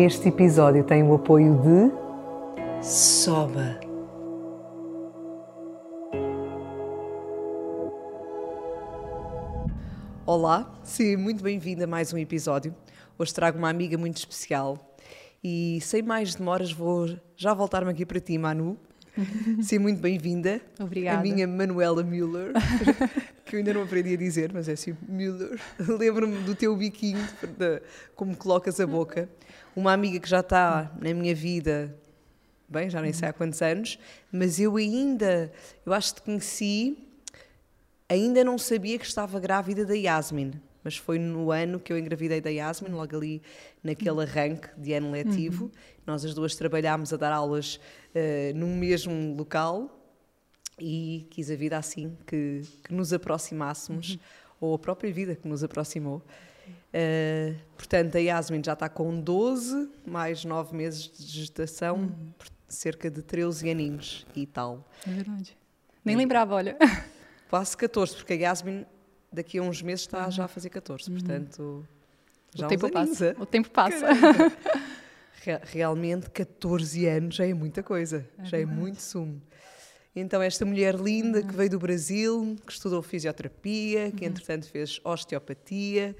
Este episódio tem o apoio de Soba. Olá, sim, muito bem-vinda a mais um episódio. Hoje trago uma amiga muito especial e sem mais demoras vou já voltar-me aqui para ti, Manu. Sim, muito bem-vinda. Obrigada. A minha Manuela Müller, que eu ainda não aprendi a dizer, mas é assim, Müller. Lembro-me do teu biquinho, de, como colocas a boca. Uma amiga que já está na minha vida, bem, já nem sei há quantos anos, mas eu ainda, eu acho que te conheci, ainda não sabia que estava grávida da Yasmin. Mas foi no ano que eu engravidei da Yasmin, logo ali naquele arranque de ano letivo. Uhum. Nós as duas trabalhámos a dar aulas uh, num mesmo local e quis a vida assim que, que nos aproximássemos, uhum. ou a própria vida que nos aproximou. Uh, portanto, a Yasmin já está com 12, mais 9 meses de gestação, uhum. cerca de 13 aninhos e tal. É verdade. Nem e, lembrava, olha. Quase 14, porque a Yasmin daqui a uns meses está uhum. já a fazer 14, uhum. portanto. Já o tempo passa. O tempo passa. Realmente, 14 anos já é muita coisa, é já verdade. é muito sumo. Então, esta mulher linda que uhum. veio do Brasil, que estudou fisioterapia, que uhum. entretanto fez osteopatia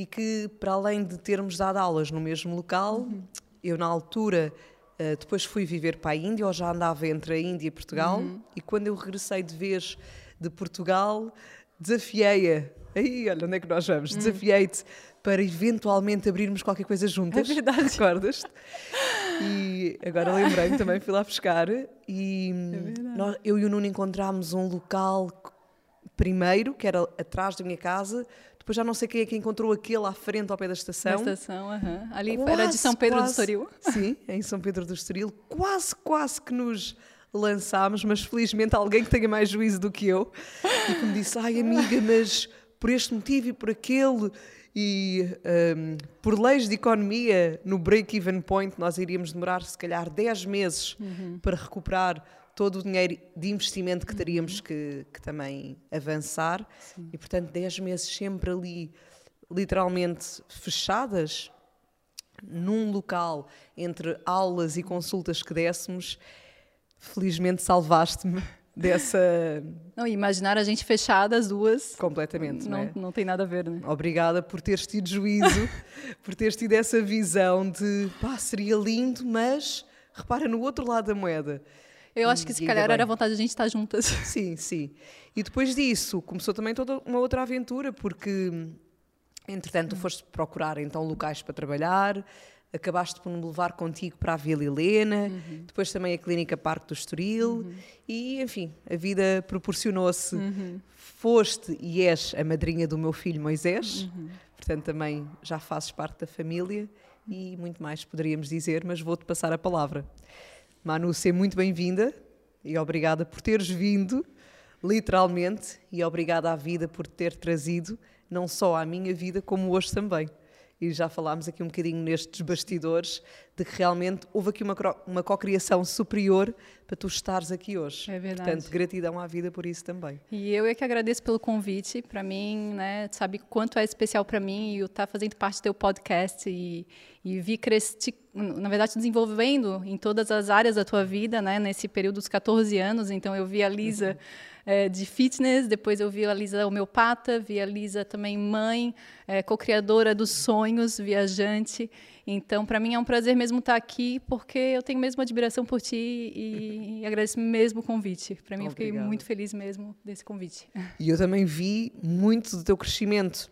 e que, para além de termos dado aulas no mesmo local, uhum. eu, na altura, uh, depois fui viver para a Índia, ou já andava entre a Índia e Portugal, uhum. e quando eu regressei de vez de Portugal, desafiei-a. Aí, olha, onde é que nós vamos? Uhum. Desafiei-te para eventualmente abrirmos qualquer coisa juntas. É verdade. Recordas-te? E agora lembrei-me também, fui lá buscar e é nós, eu e o Nuno encontramos um local primeiro, que era atrás da minha casa, depois já não sei quem é que encontrou aquele à frente ao pé da estação. Da estação, uh -huh. ali quase, era de São Pedro quase, do Estoril. Sim, em São Pedro do Estoril. Quase, quase que nos lançámos, mas felizmente alguém que tenha mais juízo do que eu e que me disse: ai amiga, mas por este motivo e por aquele e um, por leis de economia, no break-even point, nós iríamos demorar se calhar 10 meses uhum. para recuperar todo o dinheiro de investimento que teríamos uhum. que, que, também avançar. Sim. E, portanto, 10 meses sempre ali, literalmente fechadas, num local entre aulas e consultas que dessemos. Felizmente salvaste-me dessa. Não, imaginar a gente fechada as duas. Completamente, não, não, é? não tem nada a ver, né? Obrigada por teres tido juízo, por teres tido essa visão de pá, seria lindo, mas repara no outro lado da moeda. Eu acho que se calhar bem. era a vontade de a gente estar juntas. Sim, sim. E depois disso começou também toda uma outra aventura, porque entretanto tu foste procurar então locais para trabalhar, acabaste por me levar contigo para a Vila Helena, uhum. depois também a Clínica Parque do Estoril, uhum. e enfim, a vida proporcionou-se. Uhum. Foste e és a madrinha do meu filho Moisés, uhum. portanto também já fazes parte da família e muito mais poderíamos dizer, mas vou-te passar a palavra. Manu, seja muito bem-vinda e obrigada por teres vindo, literalmente, e obrigada à vida por ter trazido não só à minha vida, como hoje também e já falámos aqui um bocadinho nestes bastidores, de que realmente houve aqui uma, uma cocriação superior para tu estares aqui hoje. É verdade. Portanto, gratidão à vida por isso também. E eu é que agradeço pelo convite. Para mim, né, sabe quanto é especial para mim e estar tá fazendo parte do teu podcast e, e vi crescer, na verdade, desenvolvendo em todas as áreas da tua vida, né, nesse período dos 14 anos. Então, eu vi a Lisa. Uhum é, de fitness, depois eu vi a Lisa homeopata, vi a Lisa também mãe, é, co-criadora dos sonhos, viajante. Então, para mim é um prazer mesmo estar aqui, porque eu tenho mesmo admiração por ti e, e agradeço mesmo o convite. Para mim, Obrigado. eu fiquei muito feliz mesmo desse convite. E eu também vi muito do teu crescimento.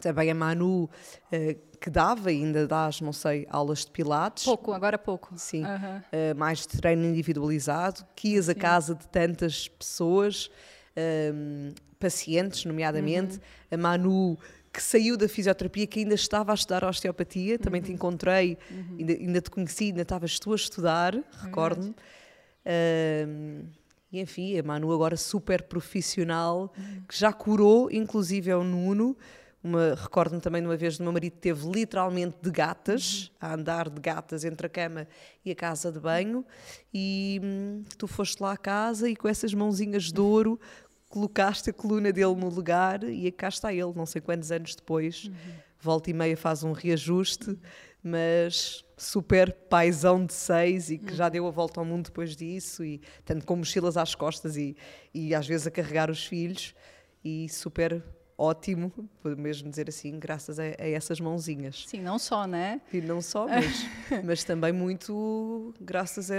Também a Manu, eh, que dava e ainda dás, não sei, aulas de pilates. Pouco, agora pouco. Sim. Uhum. mais de treino individualizado, que ias Sim. a casa de tantas pessoas, um, ehm, pacientes, nomeadamente. Uhum. A Manu que saiu da fisioterapia, que ainda estava a estudar osteopatia, também te encontrei, ainda, ainda te conheci, ainda estavas tu a estudar, recordo-me. Ahm, e enfim, a Manu agora super profissional, que já curou, inclusive é o Nuno. Recordo-me também de uma vez do meu marido teve literalmente de gatas, a andar de gatas entre a cama e a casa de banho, e hum, tu foste lá à casa e com essas mãozinhas de ouro colocaste a coluna dele no lugar e cá está ele, não sei quantos anos depois, volta e meia faz um reajuste, mas super paisão de seis e que já deu a volta ao mundo depois disso, e tanto com mochilas às costas e, e às vezes a carregar os filhos, e super ótimo, vou mesmo dizer assim, graças a, a essas mãozinhas. Sim, não só, né? E não só, mas, mas também muito graças a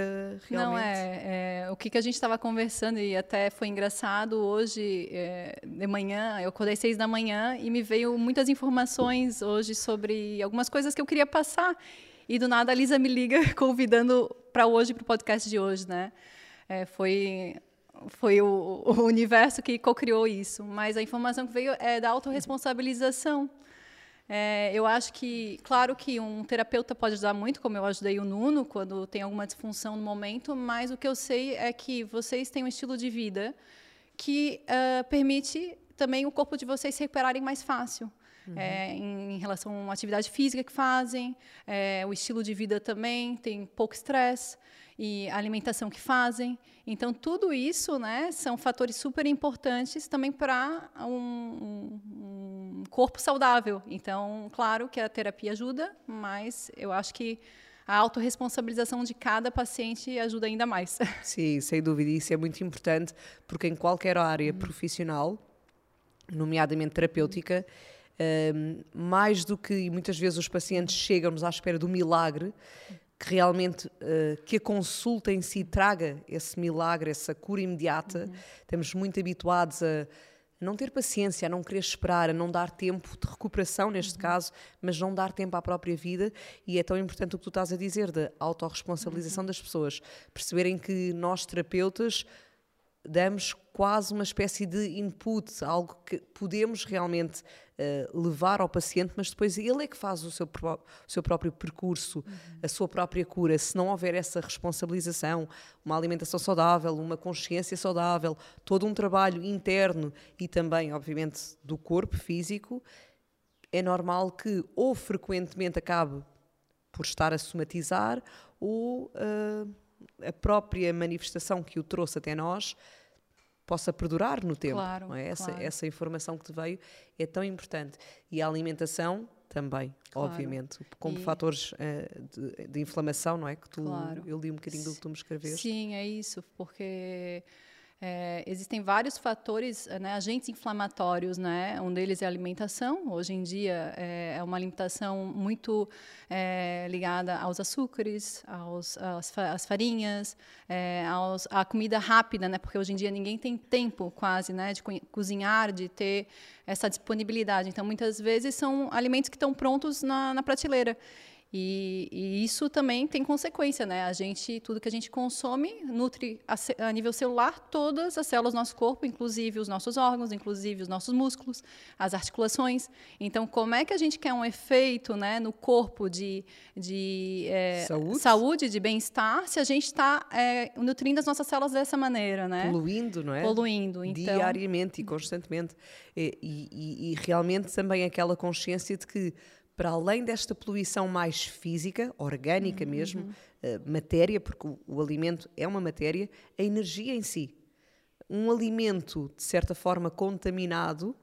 realmente. Não, é, é, o que, que a gente estava conversando e até foi engraçado hoje é, de manhã, eu acordei seis da manhã e me veio muitas informações hoje sobre algumas coisas que eu queria passar e do nada a Lisa me liga convidando para hoje, para o podcast de hoje, né? É, foi foi o, o universo que co-criou isso, mas a informação que veio é da autorresponsabilização. É, eu acho que, claro que um terapeuta pode ajudar muito, como eu ajudei o Nuno, quando tem alguma disfunção no momento, mas o que eu sei é que vocês têm um estilo de vida que uh, permite também o corpo de vocês se recuperarem mais fácil. Uhum. É, em, em, relação à atividade física que fazem, é, o estilo de vida também, tem pouco estresse e a alimentação que fazem. Então, tudo isso né, são fatores super importantes também para um, um, corpo saudável. Então, claro que a terapia ajuda, mas eu acho que a autorresponsabilização de cada paciente ajuda ainda mais. Sim, sem dúvida, isso é muito importante, porque em qualquer área profissional, nomeadamente terapêutica, um, mais do que muitas vezes os pacientes chegam-nos à espera do milagre, que realmente uh, que a consulta em si traga esse milagre, essa cura imediata. Uhum. Estamos muito habituados a não ter paciência, a não querer esperar, a não dar tempo de recuperação neste uhum. caso, mas não dar tempo à própria vida e é tão importante o que tu estás a dizer da autorresponsabilização uhum. das pessoas, perceberem que nós terapeutas damos quase uma espécie de input, algo que podemos realmente uh, levar ao paciente, mas depois ele é que faz o seu, o seu próprio percurso, uhum. a sua própria cura. Se não houver essa responsabilização, uma alimentação saudável, uma consciência saudável, todo um trabalho interno e também, obviamente, do corpo físico, é normal que ou frequentemente acabe por estar a somatizar ou uh, a própria manifestação que o trouxe até nós possa perdurar no tempo. Claro, é? essa, claro. essa informação que te veio é tão importante. E a alimentação também, claro. obviamente, como e... fatores uh, de, de, inflamação, não é? Que tu, eu li um bocadinho do que tu me escreveste. Sim, é isso, porque é, existem vários fatores, né, agentes inflamatórios, né? Um deles é a alimentação. Hoje em dia é, é uma alimentação muito é, ligada aos açúcares, aos, às, às farinhas, aos, à comida rápida, né? Porque hoje em dia ninguém tem tempo quase, né, de cozinhar, de ter essa disponibilidade. Então, muitas vezes são alimentos que estão prontos na, na prateleira. E, e, isso também tem consequência, né? A gente, tudo que a gente consome nutre a, a, nível celular todas as células do nosso corpo, inclusive os nossos órgãos, inclusive os nossos músculos, as articulações. Então, como é que a gente quer um efeito, né, no corpo de, de é, saúde? saúde? de bem-estar, se a gente está é, nutrindo as nossas células dessa maneira, né? Poluindo, não é? Poluindo, então... diariamente e constantemente. E, e, e realmente também aquela consciência de que para além desta poluição mais física, orgânica uhum. mesmo, uh, matéria, porque o, o, alimento é uma matéria, a energia em si. Um alimento, de certa forma, contaminado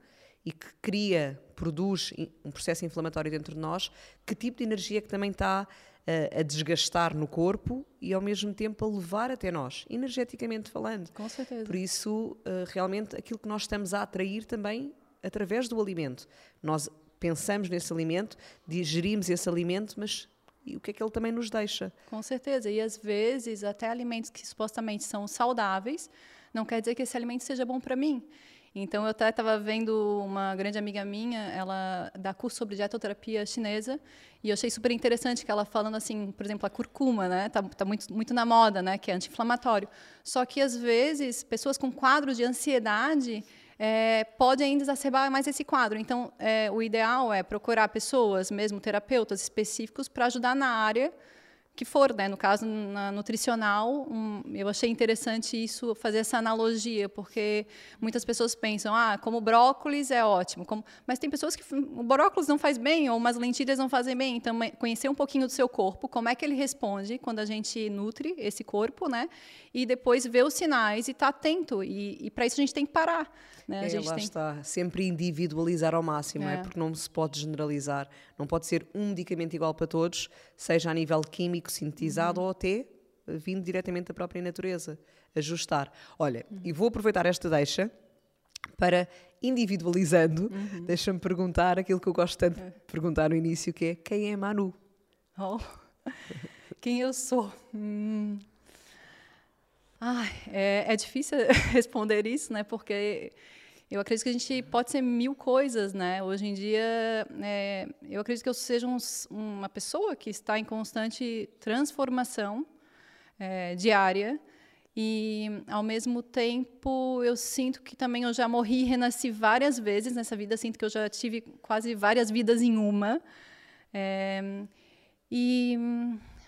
e que cria, produz um processo inflamatório dentro de nós, que tipo de energia que também está uh, a desgastar no corpo e ao mesmo tempo a levar até nós, energeticamente falando. Com certeza. Por isso, uh, realmente, aquilo que nós estamos a atrair também através do alimento. Nós pensamos nesse alimento, digerimos esse alimento, mas e o que é que ele também nos deixa? Com certeza. E às vezes, até alimentos que supostamente são saudáveis, não quer dizer que esse alimento seja bom para mim. Então, eu até estava vendo uma grande amiga minha, ela dá curso sobre dietoterapia chinesa, e eu achei super interessante que ela falando assim, por exemplo, a curcuma, né? Tá, tá muito, muito na moda, né? Que é anti-inflamatório. Só que, às vezes, pessoas com quadros de ansiedade é, pode ainda exacerbar mais esse quadro. Então, é, o ideal é procurar pessoas, mesmo terapeutas específicos, para ajudar na área que for, né? No caso, na nutricional, um, eu achei interessante isso, fazer essa analogia, porque muitas pessoas pensam, ah, como brócolis é ótimo, como... mas tem pessoas que o brócolis não faz bem, ou umas lentilhas não fazem bem, então conhecer um pouquinho do seu corpo, como é que ele responde quando a gente nutre esse corpo, né? E depois ver os sinais e estar tá atento, e, e para isso a gente tem que parar. Né? A é, gente lá tem... está, sempre individualizar ao máximo, é. é. porque não se pode generalizar, não pode ser um medicamento igual para todos, seja a nível químico, sintetizado uhum. ou até vindo diretamente da própria natureza. Ajustar. Olha, uhum. e vou aproveitar esta deixa para, individualizando, uhum. deixa-me perguntar aquilo que eu gosto tanto de é. perguntar no início, que é quem é Manu? Oh, quem eu sou? Hum. Ai, é, é difícil responder isso, né? Porque eu acredito que a gente pode ser mil coisas, né? Hoje em dia, é, eu acredito que eu seja um, uma pessoa que está em constante transformação é, diária e, ao mesmo tempo, eu sinto que também eu já morri e renasci várias vezes nessa vida. Sinto que eu já tive quase várias vidas em uma. É, e,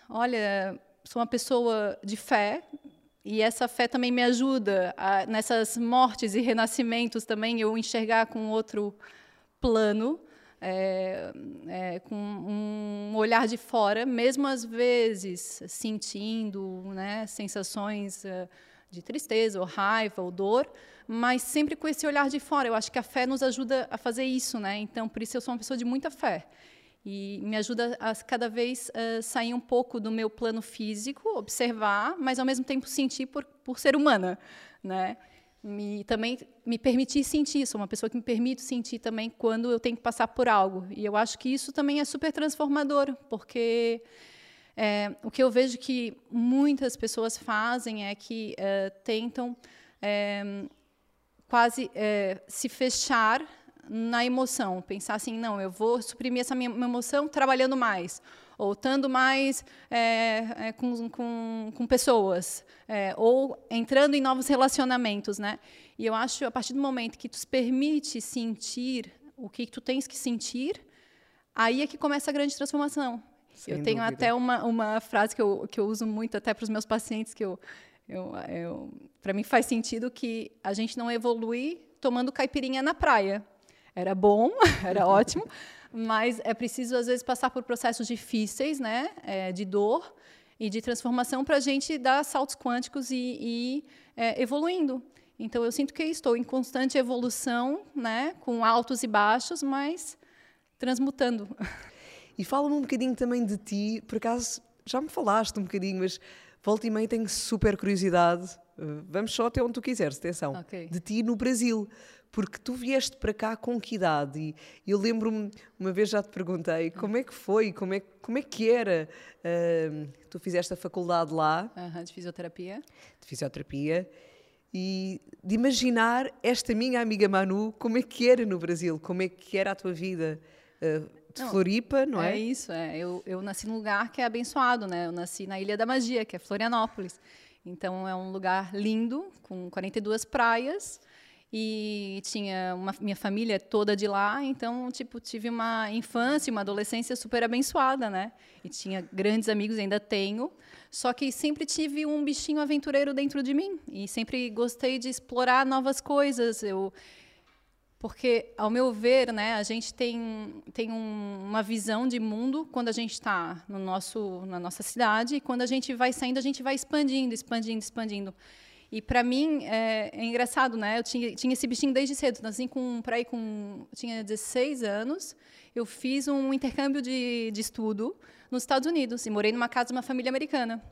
olha, sou uma pessoa de fé, e essa fé também me ajuda a, nessas mortes e renascimentos também eu enxergar com outro plano, é, é, com um olhar de fora, mesmo às vezes sentindo né, sensações uh, de tristeza, ou raiva, ou dor, mas sempre com esse olhar de fora. Eu acho que a fé nos ajuda a fazer isso, né? Então, por isso eu sou uma pessoa de muita fé e me ajuda a cada vez uh, sair um pouco do meu plano físico, observar, mas ao mesmo tempo sentir por, por ser humana, né? Me também me permitir sentir, sou uma pessoa que me permite sentir também quando eu tenho que passar por algo. E eu acho que isso também é super transformador, porque é, o que eu vejo que muitas pessoas fazem é que é, tentam é, quase se fechar na emoção, pensar assim, não, eu vou suprimir essa minha emoção trabalhando mais, ou estando mais é, é, com, com, com, pessoas, é, ou entrando em novos relacionamentos, né? E eu acho, a partir do momento que tu se permite sentir o que tu tens que sentir, aí é que começa a grande transformação. Sem eu tenho dúvida. até uma, uma frase que eu, que eu uso muito até para os meus pacientes, que eu, eu, eu para mim faz sentido que a gente não evolui tomando caipirinha na praia. Era bom, era ótimo, mas é preciso, às vezes, passar por processos difíceis, né, é, de dor e de transformação para a gente dar saltos quânticos e, e é, evoluindo. Então, eu sinto que estou em constante evolução, né, com altos e baixos, mas transmutando. E fala-me um bocadinho também de ti, por acaso já me falaste um bocadinho, mas volta e meia tenho super curiosidade. Vamos só até onde tu quiseres, atenção. Okay. De ti no Brasil porque tu vieste para cá com que idade? E eu lembro-me, uma vez já te perguntei, como é que foi, como é, como é que era? Uh, tu fizeste a faculdade lá. Uhum, de fisioterapia. De fisioterapia. E de imaginar esta minha amiga Manu, como é que era no Brasil, como é que era a tua vida uh, de não, Floripa, não é? É isso, é. Eu, eu nasci num lugar que é abençoado, né? Eu nasci na Ilha da Magia, que é Florianópolis. Então é um lugar lindo, com 42 praias, e tinha uma minha família toda de lá, então tipo tive uma infância, uma adolescência super abençoada, né? E tinha grandes amigos, ainda tenho. Só que sempre tive um bichinho aventureiro dentro de mim e sempre gostei de explorar novas coisas. Eu porque ao meu ver, né, a gente tem tem um, uma visão de mundo quando a gente está no nosso na nossa cidade e quando a gente vai saindo a gente vai expandindo, expandindo, expandindo. E para mim é, é, engraçado, né? Eu tinha, tinha esse bichinho desde cedo, assim, com para ir com tinha 16 anos, eu fiz um intercâmbio de, de estudo nos Estados Unidos e morei numa casa de uma família americana.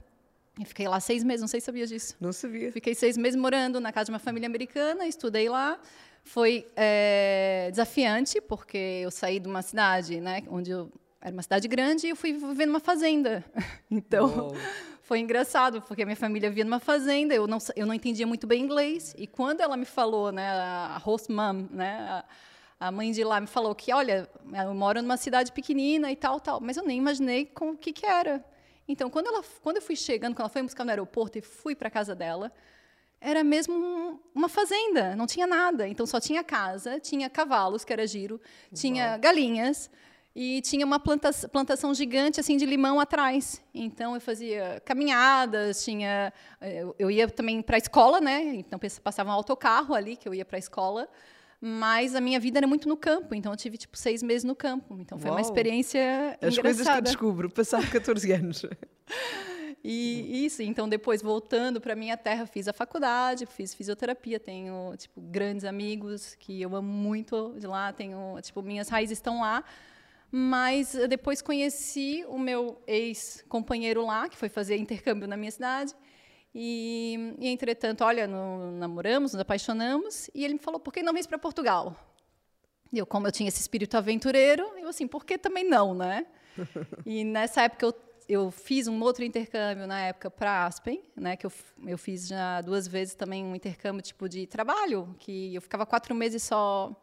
E fiquei lá seis meses, não sei se sabia disso. Não sabia. Fiquei seis meses morando na casa de uma família americana, estudei lá. Foi é, desafiante, porque eu saí de uma cidade, né, onde eu era uma cidade grande e eu fui viver numa fazenda. Então, foi engraçado, porque a minha família via numa fazenda, eu não, eu não entendia muito bem inglês, e quando ela me falou, né, a host mom, né, a, a mãe de lá me falou que, olha, eu moro numa cidade pequenina e tal, tal, mas eu nem imaginei com o que que era. Então, quando ela, quando eu fui chegando, quando ela foi me buscar no aeroporto e fui para casa dela, era mesmo uma fazenda, não tinha nada. Então só tinha casa, tinha cavalos, que era giro, tinha Uau. galinhas e tinha uma planta plantação gigante assim de limão atrás. Então eu fazia caminhadas, tinha eu, eu ia também para a escola, né? Então passava um autocarro ali que eu ia para a escola. Mas a minha vida era muito no campo, então eu tive tipo seis meses no campo. Então foi Uau. uma experiência As engraçada. coisas que eu descubro, passado 14 anos. E isso, então depois voltando para minha terra, fiz a faculdade, fiz fisioterapia, tenho tipo grandes amigos que eu amo muito de lá, tenho tipo minhas raízes estão lá. Mas eh, depois conheci o meu ex-companheiro lá, que foi fazer intercâmbio na minha cidade. E, e entretanto, olha, no, namoramos, nos apaixonamos, e ele me falou: por que não vem para Portugal? E eu, como eu tinha esse espírito aventureiro, eu assim, por que também não, né? e nessa época eu eu fiz um outro intercâmbio na época para Aspen, né? Que eu, eu fiz já duas vezes também um intercâmbio tipo de trabalho, que eu ficava quatro meses só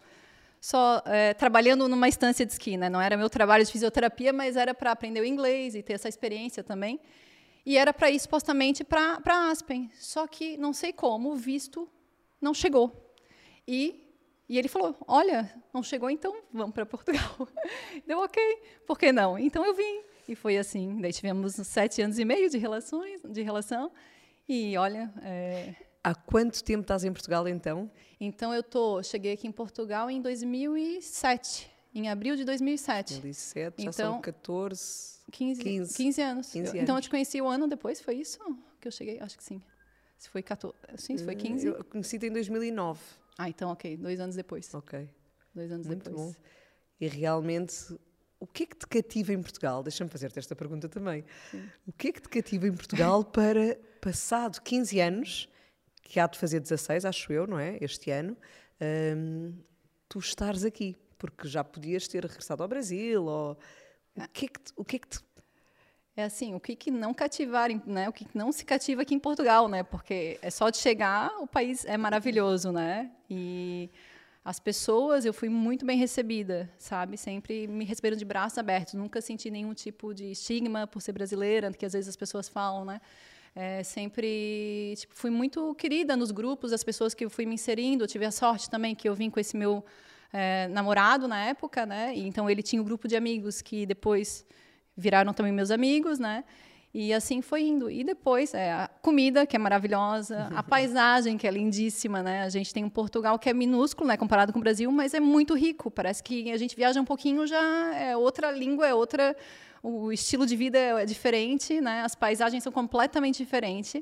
só é, trabalhando numa estância de esqui, né? Não era meu trabalho de fisioterapia, mas era para aprender o inglês e ter essa experiência também. E era para ir supostamente para Aspen. Só que não sei como o visto não chegou. E e ele falou: Olha, não chegou, então vamos para Portugal. Deu ok, por que não? Então eu vim. E foi assim. Daí tivemos sete anos e meio de relações, de relação. E olha. É... Há quanto tempo estás em Portugal então? Então eu tô, cheguei aqui em Portugal em 2007, em abril de 2007. 2007, já Então, são 14. 15, 15. 15 anos. 15 Eu- então eu anos. te conheci o ano depois, foi isso que eu cheguei? Acho que sim. Se foi 14, sim, se foi 15. Eu conheci-te em 2009. Ah, então ok, dois anos depois. Ok, Dois anos muito depois. bom. E realmente, o que é que te cativa em Portugal? Deixa-me fazer-te esta pergunta também. O que é que te cativa em Portugal para, passado 15 anos, que há de fazer 16, acho eu, não é? Este ano, hum, tu estares aqui? Porque já podias ter regressado ao Brasil, ou... O que é que o que é que te É assim, o que, que não cativar, né? O que, que não se cativa aqui em Portugal, né? Porque é só de chegar, o país é maravilhoso, né? E as pessoas, eu fui muito bem recebida, sabe? Sempre me receberam de braços abertos. Nunca senti nenhum tipo de estigma por ser brasileira, que às vezes as pessoas falam, né? É, sempre tipo, fui muito querida nos grupos, as pessoas que eu fui me inserindo. Eu tive a sorte também que eu vim com esse meu é, namorado na época, né? E, então ele tinha um grupo de amigos que depois viraram também meus amigos, né? E assim foi indo. E depois, é, a comida, que é maravilhosa, a paisagem, que é lindíssima, né? A gente tem um Portugal que é minúsculo, né, comparado com o Brasil, mas é muito rico. Parece que a gente viaja um pouquinho, já é outra língua, é outra... O estilo de vida é diferente, né? As paisagens são completamente diferentes.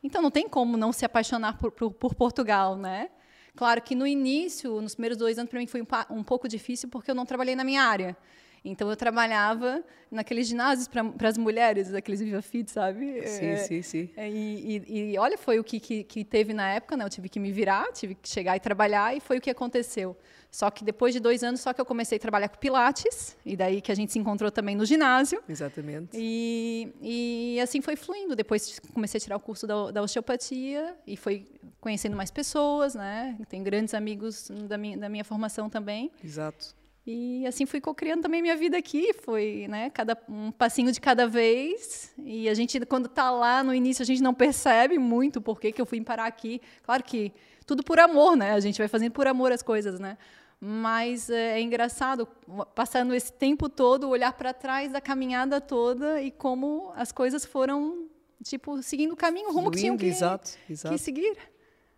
Então, não tem como não se apaixonar por, por, por Portugal, né? Claro que no início, nos primeiros dois anos, para mim foi um, um pouco difícil, porque eu não trabalhei na minha área. Então, eu trabalhava naqueles ginásios para as mulheres, aqueles Viva Fit, sabe? Sim, É, sim, sim. é, E, e- e olha, foi o que, que, que teve na época, né? Eu tive que me virar, tive que chegar e trabalhar, e foi o que aconteceu. Só que depois de dois anos, só que eu comecei a trabalhar com Pilates, e daí que a gente se encontrou também no ginásio. Exatamente. E, e assim foi fluindo. Depois comecei a tirar o curso da, da osteopatia e foi conhecendo mais pessoas, né? Tenho grandes amigos da minha, da minha formação também. Exato. E assim fui co-criando também minha vida aqui, foi, né, cada um passinho de cada vez. E a gente quando está lá no início a gente não percebe muito por que eu fui parar aqui. Claro que tudo por amor, né? A gente vai fazendo por amor as coisas, né? Mas é, é engraçado passando esse tempo todo olhar para trás da caminhada toda e como as coisas foram tipo seguindo o caminho, o rumo que tinham Fluindo, que, exato, exato. que seguir.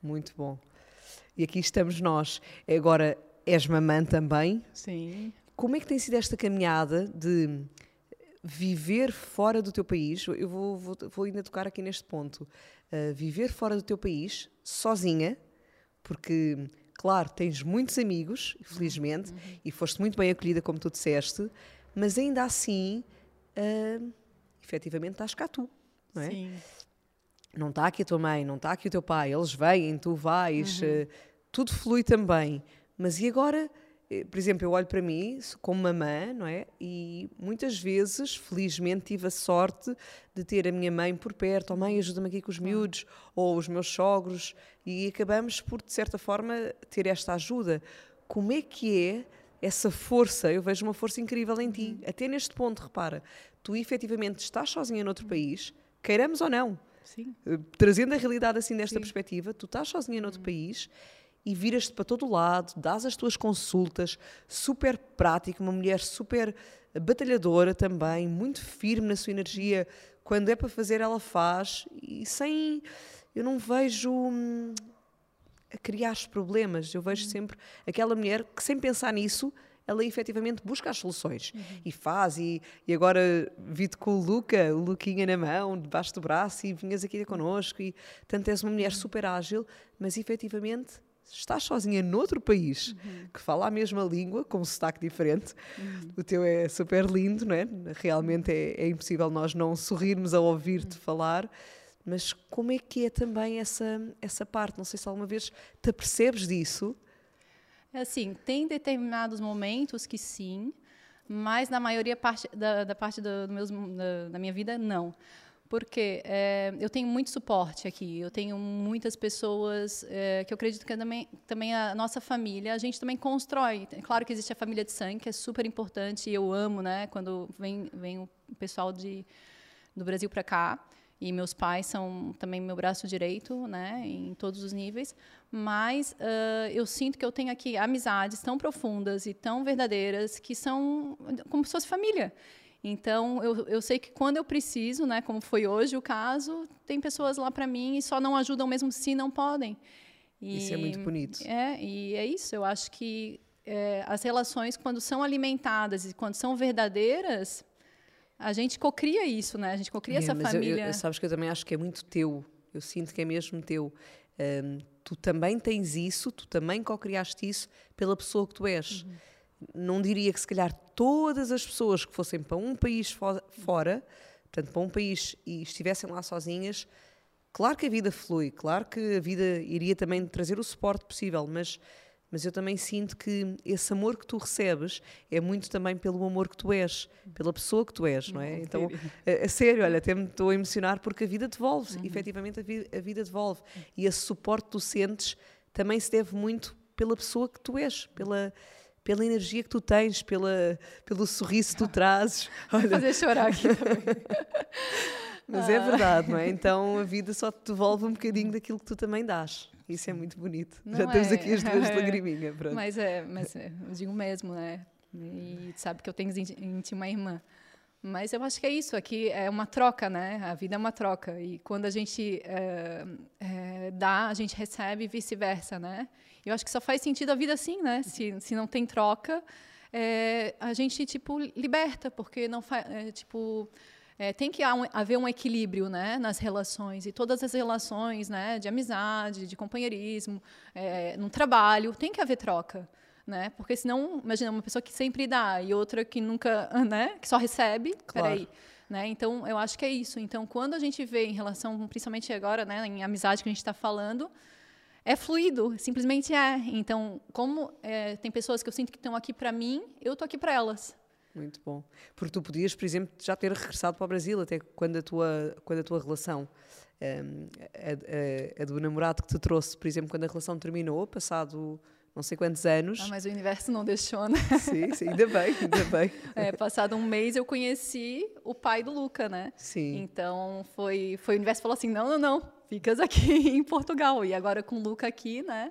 Muito bom. E aqui estamos nós. Agora, és mamã também. Sim. Como é que tem sido esta caminhada de viver fora do teu país? Eu vou, vou, vou ainda tocar aqui neste ponto. Uh, viver fora do teu país, sozinha, porque, claro, tens muitos amigos, felizmente, e foste muito bem acolhida, como tu disseste, mas ainda assim, uh, efetivamente, estás cá tu, não é? Sim. não está aqui a tua mãe, não está aqui o teu pai, eles vêm, tu vais, eh, tudo flui também. Mas e agora, eh, por exemplo, eu olho para mim como mamã, não é? E muitas vezes, felizmente, tive a sorte de ter a minha mãe por perto, ou mãe, ajuda-me aqui com os miúdos, ou os meus sogros, e acabamos por, de certa forma, ter esta ajuda. Como é que é essa força? Eu vejo uma força incrível em ti. Até neste ponto, repara, tu efetivamente estás sozinha noutro país, queiramos ou não. Sim. Uh, trazendo a realidade assim nesta Sim. perspectiva, tu estás sozinha noutro país e viras-te para todo lado, dás as tuas consultas, super prática, uma mulher super batalhadora também, muito firme na sua energia. Quando é para fazer, ela faz e sem. Eu não vejo. hum, a criar problemas. Eu vejo sempre aquela mulher que, sem pensar nisso, ela efetivamente busca as soluções e faz. E, e agora vi-te com o Luca, o Luquinha na mão, debaixo do braço, e vinhas aqui connosco. E tanto és uma mulher super ágil, mas efetivamente estás sozinha noutro país que fala a mesma língua, com um sotaque diferente. O teu é super lindo, não é? Realmente é, é impossível nós não sorrirmos ao ouvir-te falar. Mas como é que é também essa, essa parte? Não sei se alguma vez te apercebes disso. É Assim, tem determinados momentos que sim, mas na maioria parte, da, da parte do, do meus, da, da minha vida, não. Porque é, eu tenho muito suporte aqui, eu tenho muitas pessoas é, que eu acredito que também, também a nossa família, a gente também constrói. É Claro que existe a família de sangue, que é super importante, e eu amo, né, quando vem, vem o pessoal de, do Brasil para cá. E meus pais são também meu braço direito, né, em todos os níveis. Mas uh, eu sinto que eu tenho aqui amizades tão profundas e tão verdadeiras que são como se fosse família. Então, eu, eu sei que quando eu preciso, né, como foi hoje o caso, tem pessoas lá para mim e só não ajudam mesmo se não podem. E, Isso é muito bonito. É, e é isso. Eu acho que é, as relações, quando são alimentadas e quando são verdadeiras, a gente cocria isso, né? A gente cocria É, essa mas eu- família. Eu, sabes que eu também acho que é muito teu. Eu sinto que é mesmo teu. Hum, tu também tens isso, tu também co-criaste isso pela pessoa que tu és. Uhum. Não diria que se calhar todas as pessoas que fossem para um país fo- fora, portanto para um país e estivessem lá sozinhas, claro que a vida flui, claro que a vida iria também trazer o suporte possível, mas mas eu também sinto que esse amor que tu recebes é muito também pelo amor que tu és, pela pessoa que tu és, não é? Então, a, a sério, olha, até me estou a emocionar porque a vida devolve, efetivamente a, vi- a vida devolve. E esse suporte que tu sentes também se deve muito pela pessoa que tu és, pela, pela energia que tu tens, pela, pelo sorriso que tu trazes. Olha, Fazer chorar aqui também. mas é verdade, não é? Então a vida só te devolve um bocadinho daquilo que tu também dás. Isso é muito bonito. Não Já temos é. aqui as duas de lagriminha. Pronto. Mas é, mas é, eu digo mesmo, né? E sabe que eu tenho em ti uma irmã. Mas eu acho que é isso, aqui é uma troca, né? A vida é uma troca. E quando a gente é, é, dá, a gente recebe e vice-versa, né? Eu acho que só faz sentido a vida assim, né? Se, se não tem troca, é, a gente, tipo, liberta, porque não faz, é, tipo... É, tem que haver um equilíbrio né, nas relações e todas as relações né, de amizade, de companheirismo, é, no trabalho, tem que haver troca. Né? Porque senão, imagina, uma pessoa que sempre dá e outra que nunca, né, que só recebe, Claro. peraí. Né? Então, eu acho que é isso. Então, quando a gente vê em relação, principalmente agora, né, em amizade que a gente está falando, é fluido, simplesmente é. Então, como é, tem pessoas que eu sinto que estão aqui para mim, eu estou aqui para elas. Muito bom. Porque tu podias, por exemplo, já ter regressado para o Brasil até quando a tua, quando a tua relação, hum, a, a- a do namorado que te trouxe, por exemplo, quando a relação terminou, passado não sei quantos anos. Ah, mas o universo não deixou, né? Sim, sim, ainda bem, ainda bem. É, passado um mês eu conheci o pai do Luca, né? Sim. Então foi, foi o universo falou assim, não, não, não, ficas aqui em Portugal. E agora com o Luca aqui, né?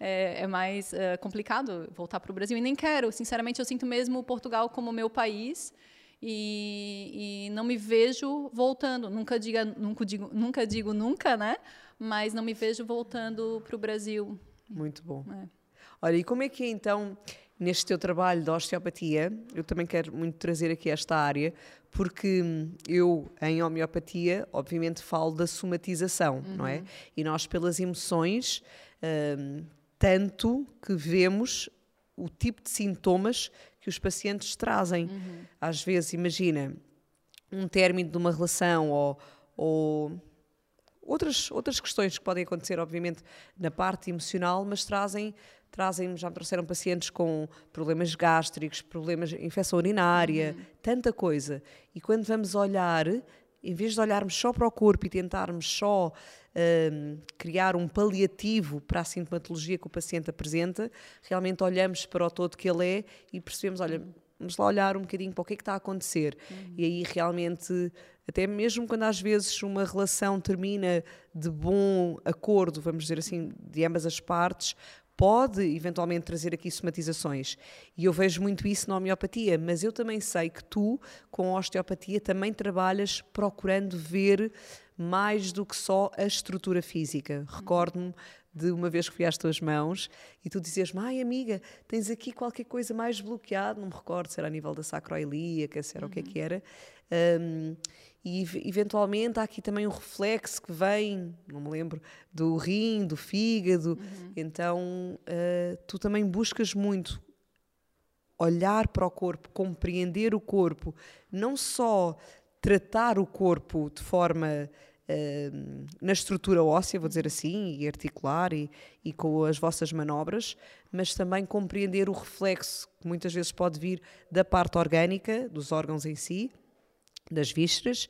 É, é mais é, complicado voltar para o Brasil. E nem quero, sinceramente, eu sinto mesmo Portugal como meu país e, e não me vejo voltando. Nunca, diga, nunca, digo, nunca digo nunca, né? Mas não me vejo voltando para o Brasil. Muito bom. É. Olha, e como é que é então, neste teu trabalho de osteopatia, eu também quero muito trazer aqui esta área, porque eu, em homeopatia, obviamente falo da somatização, não é? E nós, pelas emoções, hum, tanto que vemos o tipo de sintomas que os pacientes trazem. Às vezes, imagina, um término de uma relação ou, ou outras, outras questões que podem acontecer, obviamente, na parte emocional, mas trazem, trazem já me trouxeram pacientes com problemas gástricos, problemas infecção urinária, tanta coisa. E quando vamos olhar, em vez de olharmos só para o corpo e tentarmos só hum, criar um paliativo para a sintomatologia que o paciente apresenta, realmente olhamos para o todo que ele é e percebemos, olha, vamos lá olhar um bocadinho para o que é que está a acontecer. Uhum. E aí realmente, até mesmo quando às vezes uma relação termina de bom acordo, vamos dizer assim, de ambas as partes, pode eventualmente trazer aqui somatizações. E eu vejo muito isso na homeopatia, mas eu também sei que tu, com a osteopatia, também trabalhas procurando ver mais do que só a estrutura física. Recordo-me de uma vez que fui às tuas mãos e tu dizias-me, ai amiga, tens aqui qualquer coisa mais bloqueada, não me recordo se era a nível da sacroilíaca, se era uhum. o que é que era. Um, e eventualmente há aqui também um reflexo que vem, não me lembro, do rim, do fígado. Uhum. Então uh, tu também buscas muito olhar para o corpo, compreender o corpo, não só tratar o corpo de forma uh, na estrutura óssea, vou dizer assim, e articular e, e com as vossas manobras, mas também compreender o reflexo que muitas vezes pode vir da parte orgânica, dos órgãos em si, das vísceras,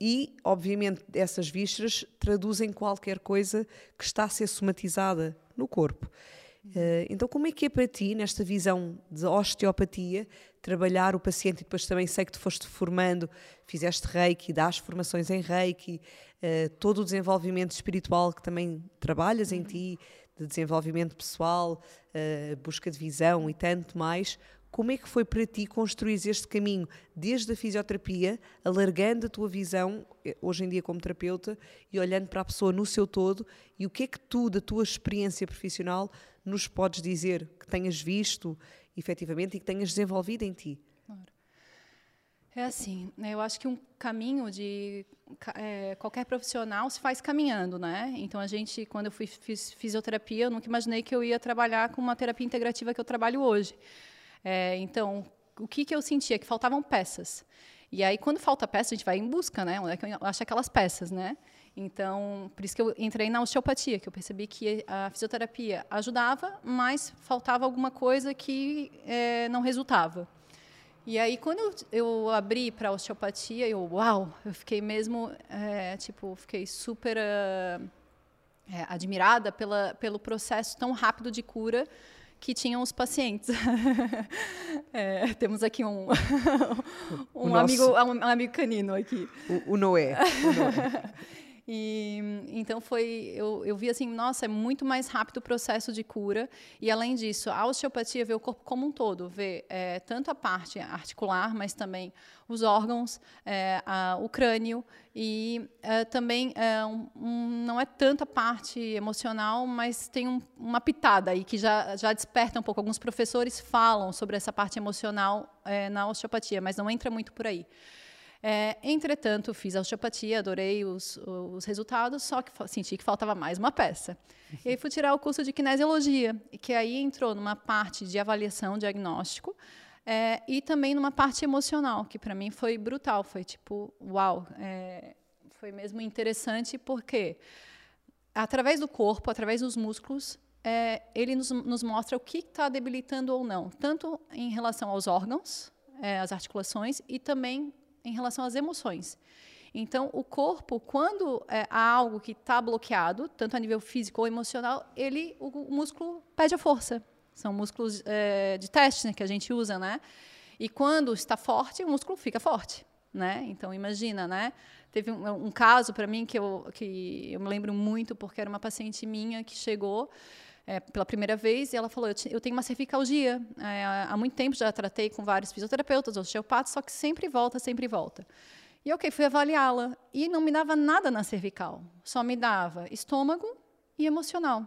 e, obviamente, essas vísceras traduzem qualquer coisa que está a ser somatizada no corpo. Uh, então, como é que é para ti, nesta visão de osteopatia, trabalhar o paciente? E depois também sei que te foste formando, fizeste reiki, dás formações em reiki, uh, todo o desenvolvimento espiritual que também trabalhas em ti, de desenvolvimento pessoal, uh, busca de visão e tanto mais. Como é que foi para ti construir este caminho desde a fisioterapia, alargando a tua visão, eh, hoje em dia como terapeuta, e olhando para a pessoa no seu todo, e o que é que tu, da tua experiência profissional, nos podes dizer que tenhas visto efetivamente e que tenhas desenvolvido em ti? É assim, né, eu acho que um caminho de é, qualquer profissional se faz caminhando, né? Então a gente, quando eu fui fiz fisioterapia, eu nunca imaginei que eu ia trabalhar com uma terapia integrativa que eu trabalho hoje. É, então, o que, que eu sentia? Que faltavam peças. E aí, quando falta peça, a gente vai em busca, né? Onde é que eu acho aquelas peças, né? Então, por isso que eu entrei na osteopatia, que eu percebi que a fisioterapia ajudava, mas faltava alguma coisa que é, não resultava. E aí, quando eu, abri para a osteopatia, eu, uau, eu fiquei mesmo, é, tipo, fiquei super é, admirada pela, pelo processo tão rápido de cura que tinham os pacientes. é, temos aqui um, um, nosso... amigo, um, amigo canino aqui. O, o Noé. O Noé. E então foi, eu, eu vi assim, nossa, é muito mais rápido o processo de cura. E além disso, a osteopatia vê o corpo como um todo, vê é, tanto a parte articular, mas também os órgãos, é, a, o crânio e é, também é, um, não é tanta parte emocional, mas tem um, uma pitada aí que já, já desperta um pouco. Alguns professores falam sobre essa parte emocional é, na osteopatia, mas não entra muito por aí. É, entretanto, fiz a osteopatia, adorei os, os resultados, só que senti que faltava mais uma peça. E aí fui tirar o curso de kinesiologia, que aí entrou numa parte de avaliação, diagnóstico, é, e também numa parte emocional, que para mim foi brutal, foi tipo, uau, é, foi mesmo interessante porque através do corpo, através dos músculos, é, ele nos, nos, mostra o que está debilitando ou não, tanto em relação aos órgãos, é, as articulações, e também em relação às emoções. Então, o corpo, quando é, há algo que está bloqueado, tanto a nível físico ou emocional, ele, o, o músculo perde a força. São músculos é, de teste né, que a gente usa, né? E quando está forte, o músculo fica forte, né? Então, imagina, né? Teve um, um caso para mim que eu, que eu me lembro muito, porque era uma paciente minha que chegou é, pela primeira vez e ela falou: Eu, eu tenho uma cervicalgia. É, há muito tempo já tratei com vários fisioterapeutas, osteopatas, só que sempre volta, sempre volta. E ok, fui avaliá-la e não me dava nada na cervical, só me dava estômago e emocional.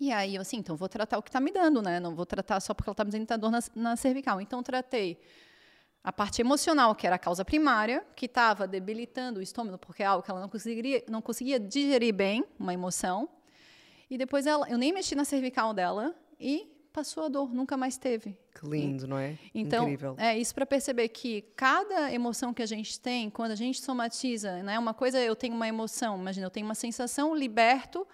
E aí eu assim, então vou tratar o que está me dando, né? Não vou tratar só porque ela está me que está dor na, na cervical. Então tratei a parte emocional, que era a causa primária, que estava debilitando o estômago, porque é algo que ela não conseguiria, não conseguia digerir bem, uma emoção. E depois ela, eu nem mexi na cervical dela e passou a dor, nunca mais teve. Que lindo, não é? Então, Incrível. é isso para perceber que cada emoção que a gente tem, quando a gente somatiza, né? Uma coisa eu tenho uma emoção, imagina, eu tenho uma sensação, liberto,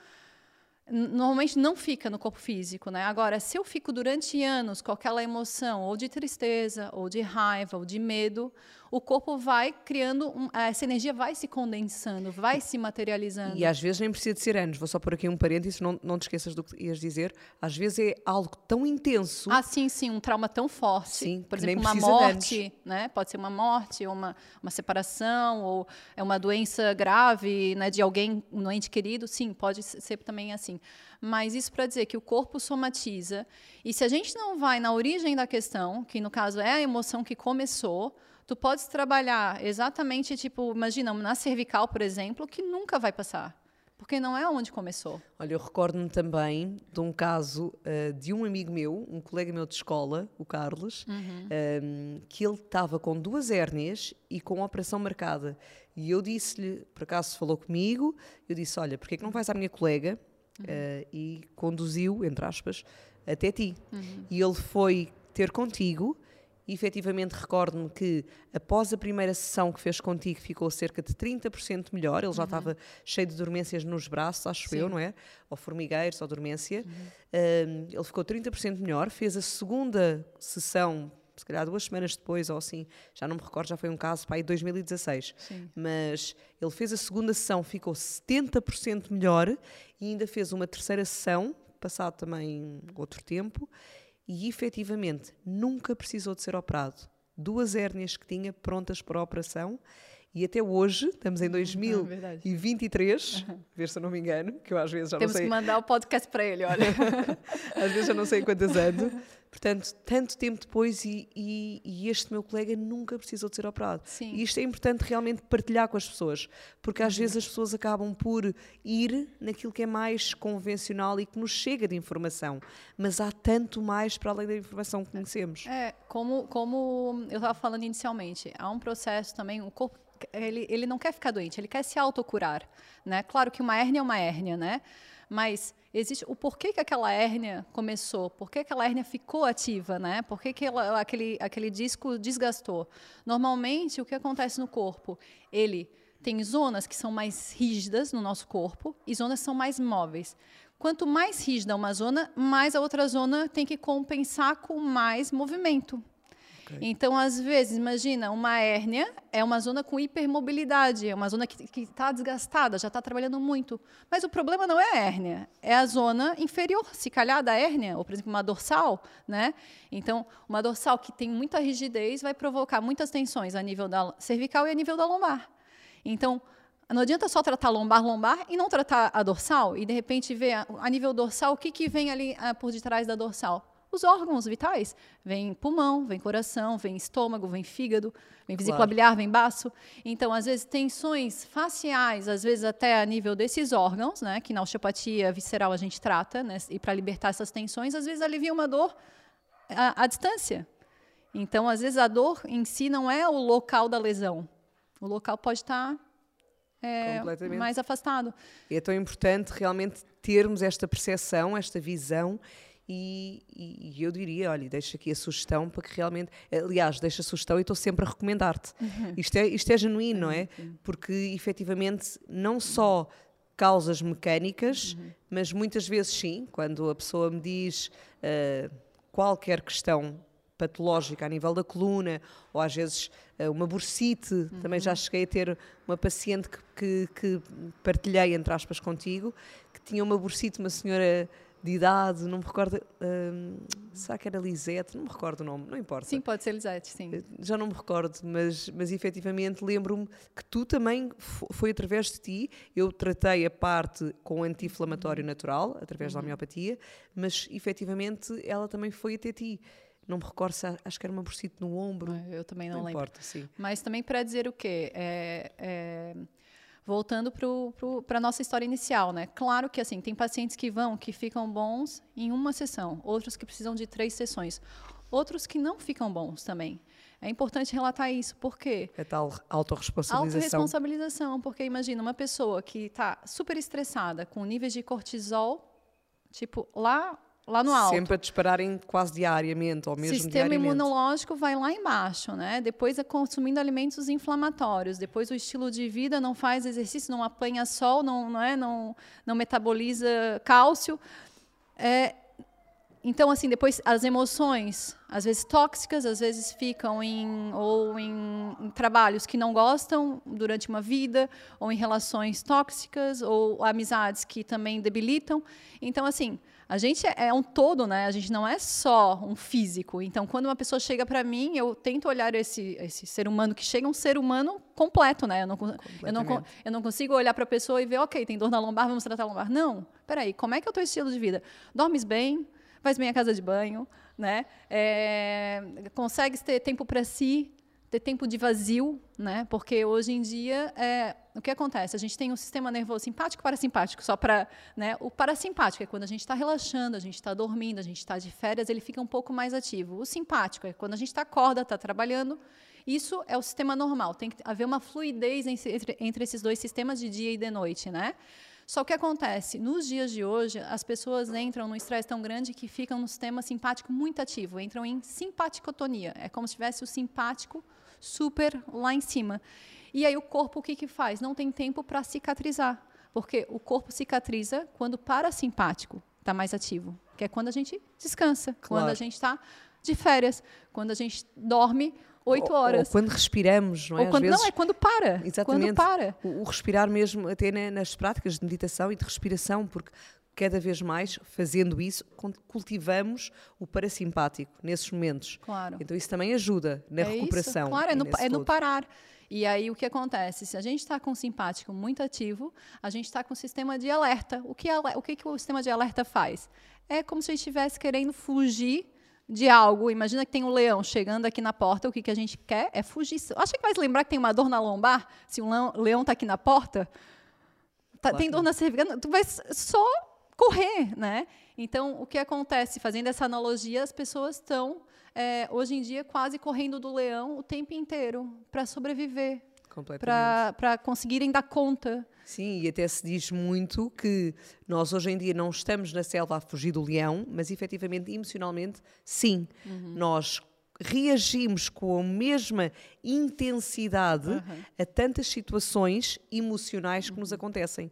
normalmente não fica no corpo físico, né? Agora, se eu fico durante anos com aquela emoção ou de tristeza, ou de raiva, ou de medo, o corpo vai criando, um, essa energia vai se condensando, vai se materializando. E às vezes nem precisa de ser anos. Vou só pôr aqui um parênteses, não, não te esqueças do que ias dizer. Às vezes é algo tão intenso. Ah, sim, sim, um trauma tão forte. Sim, Por exemplo, uma morte, né? Pode ser uma morte, ou uma, uma separação, ou é uma doença grave né, de alguém, um ente querido. Sim, pode ser também assim. Mas isso para dizer que o corpo somatiza. E se a gente não vai na origem da questão, que no caso é a emoção que começou, tu podes trabalhar exatamente, tipo, imagina, na cervical, por exemplo, que nunca vai passar. Porque não é onde começou. Olha, eu recordo-me também de um caso uh, de um amigo meu, um colega meu de escola, o Carlos, uhum. um, ehm, que ele estava com duas hérnias e com a operação marcada. E eu disse-lhe, por acaso falou comigo, eu disse: Olha, porque é que não vais à minha colega uhum. uh, e conduziu, entre aspas, até ti. Uhum. E ele foi ter contigo. E efetivamente recordo-me que após a primeira sessão que fez contigo ficou cerca de 30% melhor. Ele já uhum. estava cheio de dormências nos braços, acho Sim. eu, não é? Ou formigueiros, ou dormência. Uhum. ele ficou 30% melhor. Fez a segunda sessão se calhar duas semanas depois ou assim, já não me recordo, já foi um caso para aí 2016. Sim. Mas ele fez a segunda sessão, ficou 70% melhor e ainda fez uma terceira sessão, passado também outro tempo, e efetivamente nunca precisou de ser operado. Duas hérnias que tinha prontas para a operação e até hoje, estamos em 2023, uhum. ver se eu não me engano, que eu às vezes já Temos não sei. Temos que mandar o podcast para ele, olha. às vezes já não sei quantas ando. Portanto, tanto tempo depois e, e, e, este meu colega nunca precisou de ser operado. Sim. E isto é importante realmente partilhar com as pessoas, porque às uhum. vezes as pessoas acabam por ir naquilo que é mais convencional e que nos chega de informação, mas há tanto mais para além da informação que conhecemos. É, como, como eu estava falando inicialmente, há um processo também, o corpo ele, ele não quer ficar doente, ele quer se autocurar, né? Claro que uma hérnia é uma hérnia, né? Mas existe o porquê que aquela hérnia começou, por que aquela hérnia ficou ativa, né? Por que, que ela, aquele, aquele disco desgastou? Normalmente, o que acontece no corpo? Ele tem zonas que são mais rígidas no nosso corpo e zonas que são mais móveis. Quanto mais rígida uma zona, mais a outra zona tem que compensar com mais movimento. Okay. Então, às vezes, imagina, uma hérnia é uma zona com hipermobilidade, é uma zona que está desgastada, já está trabalhando muito. Mas o problema não é a hérnia, é a zona inferior, se calhar da hérnia, ou, por exemplo, uma dorsal. Né? Então, uma dorsal que tem muita rigidez vai provocar muitas tensões a nível da cervical e a nível da lombar. Então, não adianta só tratar lombar, lombar e não tratar a dorsal e de repente ver a, nível dorsal o que, que vem ali ah, por detrás da dorsal os órgãos vitais. Vem pulmão, vem coração, vem estômago, vem fígado, vem vesícula claro. biliar, vem baço. Então, às vezes, tensões faciais, às vezes até a nível desses órgãos, né, que na osteopatia visceral a gente trata, né, e para libertar essas tensões, às vezes alivia uma dor à, à distância. Então, às vezes, a dor em si não é o local da lesão. O local pode estar é, mais afastado. E é tão importante realmente termos esta percepção, esta visão e, e, eu diria, olha, deixa aqui a sugestão para que realmente, aliás, deixa a sugestão e estou sempre a recomendar-te. Uhum. Isto, é, isto é genuíno, não é? Uhum. Porque efetivamente não só causas mecânicas, uhum. mas muitas vezes sim, quando a pessoa me diz uh, qualquer questão patológica a nível da coluna, ou às vezes uh, uma bursite, uhum. também já cheguei a ter uma paciente que, que, que partilhei, entre aspas, contigo, que tinha uma bursite, uma senhora de idade, não me recordo. Um, será que era Lisete? Não me recordo o nome, não importa. Sim, pode ser Lisete, sim. Eh, já não me recordo, mas, mas efetivamente lembro-me que tu também, foi através de ti, eu tratei a parte com anti-inflamatório natural, através uhum. da homeopatia, mas efetivamente ela também foi até ti. Não me recordo se acho que era uma bursite no ombro. Eu também não, não lembro. Importa, sim. Mas também para dizer o quê? É, é voltando para a nossa história inicial, né? Claro que assim tem pacientes que vão, que ficam bons em uma sessão, outros que precisam de três sessões, outros que não ficam bons também. É importante relatar isso, por quê? É tal autorresponsabilização. Autorresponsabilização, porque imagina uma pessoa que está super estressada, com níveis de cortisol, tipo, lá lá no alto. Sempre a dispararem quase diariamente, ou mesmo Sistema diariamente. imunológico vai lá embaixo, né? Depois é consumindo alimentos inflamatórios. Depois o estilo de vida não faz exercício, não apanha sol, não, não, é? não, não metaboliza cálcio. É, então, assim, depois as emoções, às vezes tóxicas, às vezes ficam em ou em, em, trabalhos que não gostam durante uma vida, ou em relações tóxicas, ou amizades que também debilitam. Então, assim, a gente é, é um todo, né? A gente não é só um físico. Então, quando uma pessoa chega para mim, eu tento olhar esse, esse ser humano que chega, um ser humano completo, né? Eu não, eu não, eu não consigo olhar para a pessoa e ver, ok, tem dor na lombar, vamos tratar a lombar. Não, peraí, como é que é o teu estilo de vida? Dormes bem? Faz bem a casa de banho? Né? É, consegues ter tempo para si? Ter tempo de vazio, né? Porque hoje em dia é, o que acontece? A gente tem um sistema nervoso simpático e parasimpático. Só para, né? O parasimpático é quando a gente está relaxando, a gente está dormindo, a gente está de férias, ele fica um pouco mais ativo. O simpático é quando a gente está acorda, está trabalhando. Isso é o sistema normal. Tem que haver uma fluidez entre, entre esses dois sistemas de dia e de noite, né? Só que acontece, nos dias de hoje, as pessoas entram num estresse tão grande que ficam no sistema simpático muito ativo, entram em simpaticotonia. É como se tivesse o simpático super lá em cima. E aí o corpo o que, que faz? Não tem tempo para cicatrizar, porque o corpo cicatriza quando parasimpático está mais ativo, que é quando a gente descansa, claro. quando a gente está de férias, quando a gente dorme oito horas. Ou quando respiramos, não é? Ou quando, vezes, não, é quando para. Exatamente. Quando para. O, o respirar mesmo, até nas práticas de meditação e de respiração, porque cada vez mais, fazendo isso, cultivamos o parasimpático nesses momentos. Claro. Então isso também ajuda na é recuperação. Isso. Claro, é no, é no parar. E aí o que acontece? Se a gente está com o simpático muito ativo, a gente está com o sistema de alerta. O que, o que, que o sistema de alerta faz? É como se a gente estivesse querendo fugir de algo. Imagina que tem um leão chegando aqui na porta, o que, que a gente quer é fugir. Acha que vai se lembrar que tem uma dor na lombar? Se um leão está aqui na porta? Tá, claro. Tem dor na cervical? Tu vai só correr, né? Então, o que acontece? Fazendo essa analogia, as pessoas estão, é, hoje em dia, quase correndo do leão o tempo inteiro para sobreviver, para conseguirem dar conta. Sim, e até se diz muito que nós hoje em dia não estamos na selva a fugir do leão, mas efetivamente, emocionalmente, sim. Uhum. Nós reagimos com a mesma intensidade uhum. a tantas situações emocionais que uhum. nos acontecem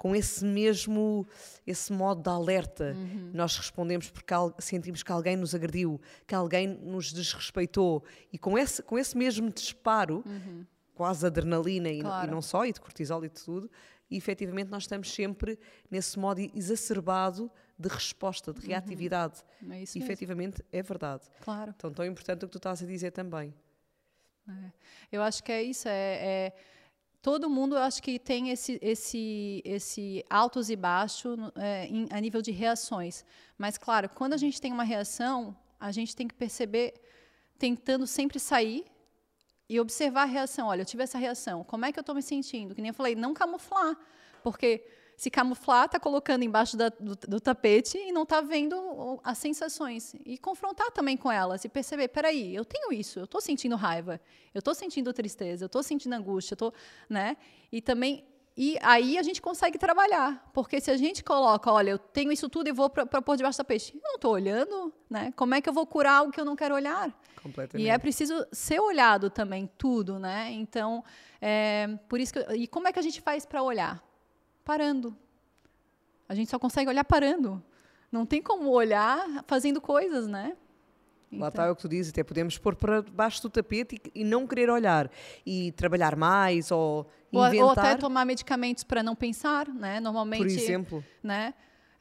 com esse mesmo esse modo de alerta. Uhum. Nós respondemos porque sentimos que alguém nos agrediu, que alguém nos desrespeitou e com esse com esse mesmo disparo, uhum. quase adrenalina e, claro. e, não só e de cortisol e de tudo, e efetivamente nós estamos sempre nesse modo exacerbado de resposta, de uhum. reatividade. Uhum. É isso e, efetivamente é verdade. Claro. Então tão importante o que tu estás a dizer também. É. Eu acho que é isso, é, é todo mundo eu acho que tem esse esse esse altos e baixos é, a nível de reações. Mas claro quando a gente tem uma reação a gente tem que perceber tentando sempre sair e observar a reação. Olha eu tive essa reação como é que eu estou me sentindo? Que nem eu falei não camuflar porque se camuflar, está colocando embaixo da, do, do, tapete e não está vendo as sensações. E confrontar também com elas e perceber, peraí, eu tenho isso, eu estou sentindo raiva, eu estou sentindo tristeza, eu estou sentindo angústia, eu tô, né? E também e aí a gente consegue trabalhar, porque se a gente coloca, olha, eu tenho isso tudo e vou para pôr debaixo do tapete, eu não estou olhando, né? Como é que eu vou curar algo que eu não quero olhar? Completamente. E é preciso ser olhado também tudo, né? Então, é, por isso que, e como é que a gente faz para olhar? Parando. A gente só consegue olhar parando. Não tem como olhar fazendo coisas, né? Então. Lá está o que tu dizes, até podemos pôr para baixo do tapete e, e não querer olhar e trabalhar mais ou inventar. Ou, até tomar medicamentos para não pensar, né? Normalmente, por exemplo, né?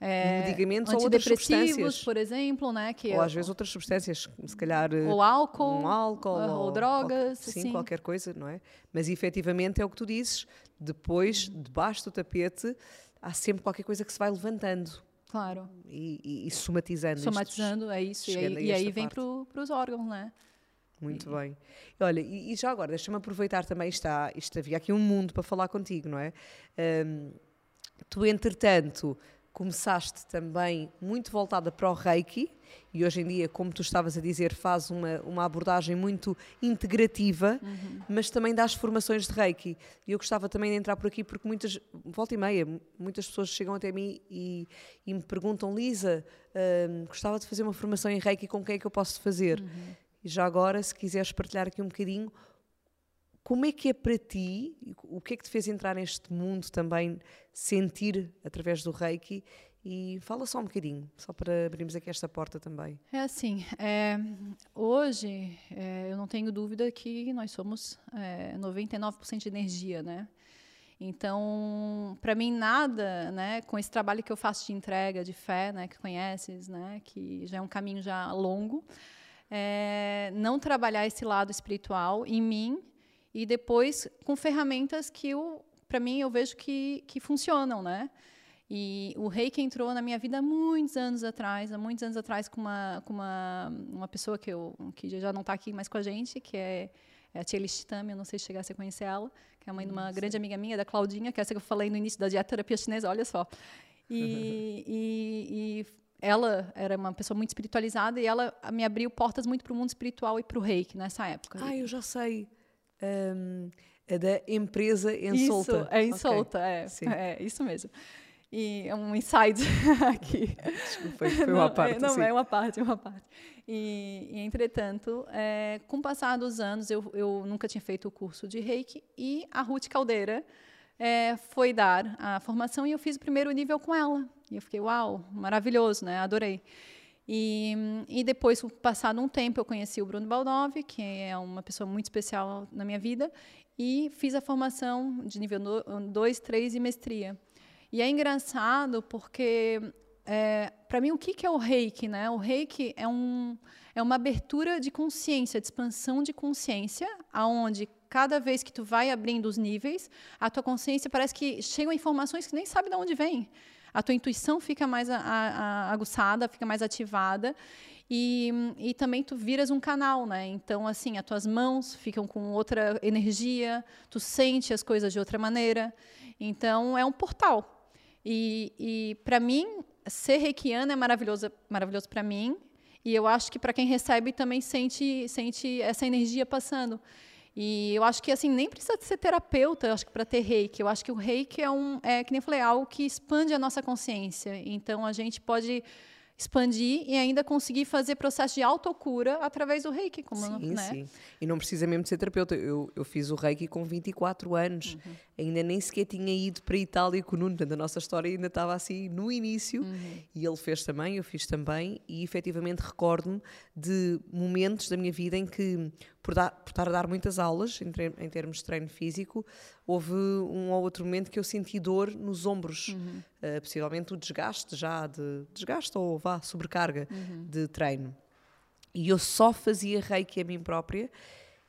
É, medicamentos ou outras substâncias, por exemplo, né? Que ou às vezes outras substâncias, se calhar ou álcool, um álcool ou, ou drogas, sim, sim, qualquer coisa, não é? Mas efetivamente é o que tu dizes. Depois, debaixo do tapete, há sempre qualquer coisa que se vai levantando. Claro. E, e, e somatizando. Somatizando, isto, é isso. E aí, e aí vem para os órgãos, né? Muito bem. Olha, e, e, já agora, deixa-me aproveitar também, está, isto havia aqui um mundo para falar contigo, não é? Um, tu, entretanto, começaste também muito voltada para o Reiki e hoje em dia, como tu estavas a dizer, faz uma, uma abordagem muito integrativa, uhum. mas também das formações de Reiki. E eu gostava também de entrar por aqui porque muitas, volta e meia, muitas pessoas chegam até mim e, e me perguntam, Lisa, hum, gostava de fazer uma formação em Reiki, com quem é que eu posso fazer? Uhum. E já agora, se quiseres partilhar aqui um bocadinho, como é que é para ti, o que é que te fez entrar neste mundo também, sentir através do Reiki E fala só um bocadinho, só para abrirmos aqui esta porta também. É assim, é, hoje é, eu não tenho dúvida que nós somos é, 99% de energia, né? Então, para mim nada, né, com esse trabalho que eu faço de entrega, de fé, né, que conheces, né, que já é um caminho já longo, é, não trabalhar esse lado espiritual em mim e depois com ferramentas que para mim eu vejo que que funcionam, né? E o reiki entrou na minha vida há muitos anos atrás, há muitos anos atrás com uma, com uma, uma pessoa que, eu, que já não está aqui mais com a gente, que é, é a Tia Listami, eu não sei se chegasse a conhecer ela, que é a mãe de uma grande amiga minha, da Claudinha, que é essa que eu falei no início da dieta terapia chinesa, olha só. E, e, e, ela era uma pessoa muito espiritualizada e ela me abriu portas muito para o mundo espiritual e para o reiki nessa época. Ah, eu já sei. Um, da empresa em isso, solta. É em okay. solta, é, é. Isso mesmo. E é um inside aqui. Desculpa, foi, foi uma parte. Não, é uma parte, é uma parte. E, e entretanto, é, com o passar dos anos, eu, eu nunca tinha feito o curso de reiki e a Ruth Caldeira é, foi dar a formação e eu fiz o primeiro nível com ela. E eu fiquei, uau, maravilhoso, né? Adorei. E, e depois, passado um tempo, eu conheci o Bruno Baldov, que é uma pessoa muito especial na minha vida, e fiz a formação de nível 2, 3 e mestria. E é engraçado porque, é, para mim, o que, que é o reiki? Né? O reiki é, um, é uma abertura de consciência, de expansão de consciência, aonde cada vez que tu vai abrindo os níveis, a tua consciência parece que chegam informações que nem sabe de onde vem. A tua intuição fica mais a, a, aguçada, fica mais ativada. E, e, também tu viras um canal, né? Então, assim, as tuas mãos ficam com outra energia, tu sente as coisas de outra maneira. Então, é um portal. E, e para mim, ser reikiana é maravilhoso, maravilhoso para mim. E eu acho que para quem recebe também sente, sente essa energia passando. E eu acho que assim nem precisa ser terapeuta, eu acho que para ter reiki. Eu acho que o reiki é um, é que nem eu falei, algo que expande a nossa consciência. Então a gente pode expandir e ainda conseguir fazer processo de autocura através do reiki. Como, sim, né? sim. E não precisa mesmo de ser terapeuta. Eu, eu fiz o reiki com 24 anos. Uhum. Ainda nem sequer tinha ido para a Itália com o Nuno. Portanto, a nossa história ainda estava assim no início. Uhum. E ele fez também, eu fiz também. E efetivamente recordo-me de momentos da minha vida em que, por, dar, por estar a dar muitas aulas em, em termos de treino físico, houve um ou outro momento que eu senti dor nos ombros, uhum. uh, possivelmente o desgaste já de desgaste ou vá sobrecarga uhum. de treino. E eu só fazia reiki a mim própria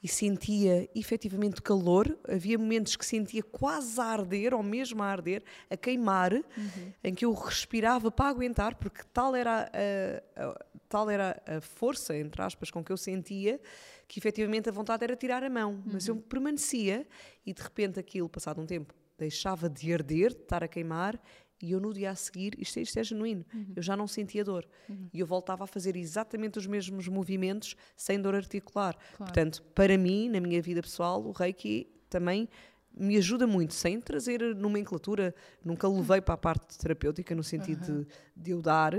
e sentia efetivamente calor. Havia momentos que sentia quase a arder, ou mesmo a arder, a queimar, uhum. em que eu respirava para aguentar, porque tal era a, a, tal era a força, entre aspas, com que eu sentia que efetivamente a vontade era tirar a mão, uhum. mas eu uhum. permanecia e de repente aquilo, passado um tempo, deixava de arder, de estar a queimar e eu no dia a seguir, isto, é, isto é genuíno, uhum. eu já não sentia dor. Uhum. E eu voltava a fazer exatamente os mesmos movimentos sem dor articular. Claro. Portanto, para mim, na minha vida pessoal, o Reiki também me ajuda muito, sem trazer nomenclatura, nunca levei para a parte terapêutica no sentido uhum. de, de eu dar,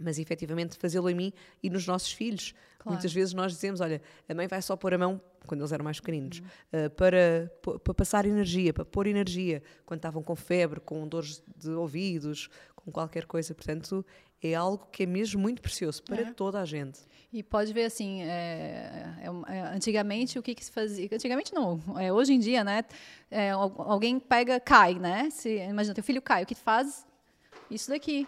mas efetivamente fazê-lo em mim e nos nossos filhos. Claro. Muitas vezes nós dizemos: olha, a mãe vai só pôr a mão, quando eles eram mais pequeninos, uhum. uh, para, para passar energia, para pôr energia, quando estavam com febre, com dores de ouvidos, com qualquer coisa. Portanto, é algo que é mesmo muito precioso para é. toda a gente. E pode ver assim, é, é, é antigamente o que, que, se fazia? Antigamente não, é, hoje em dia, né? É, alguém pega, cai, né? Se, imagina, teu filho cai, o que faz? Isso daqui.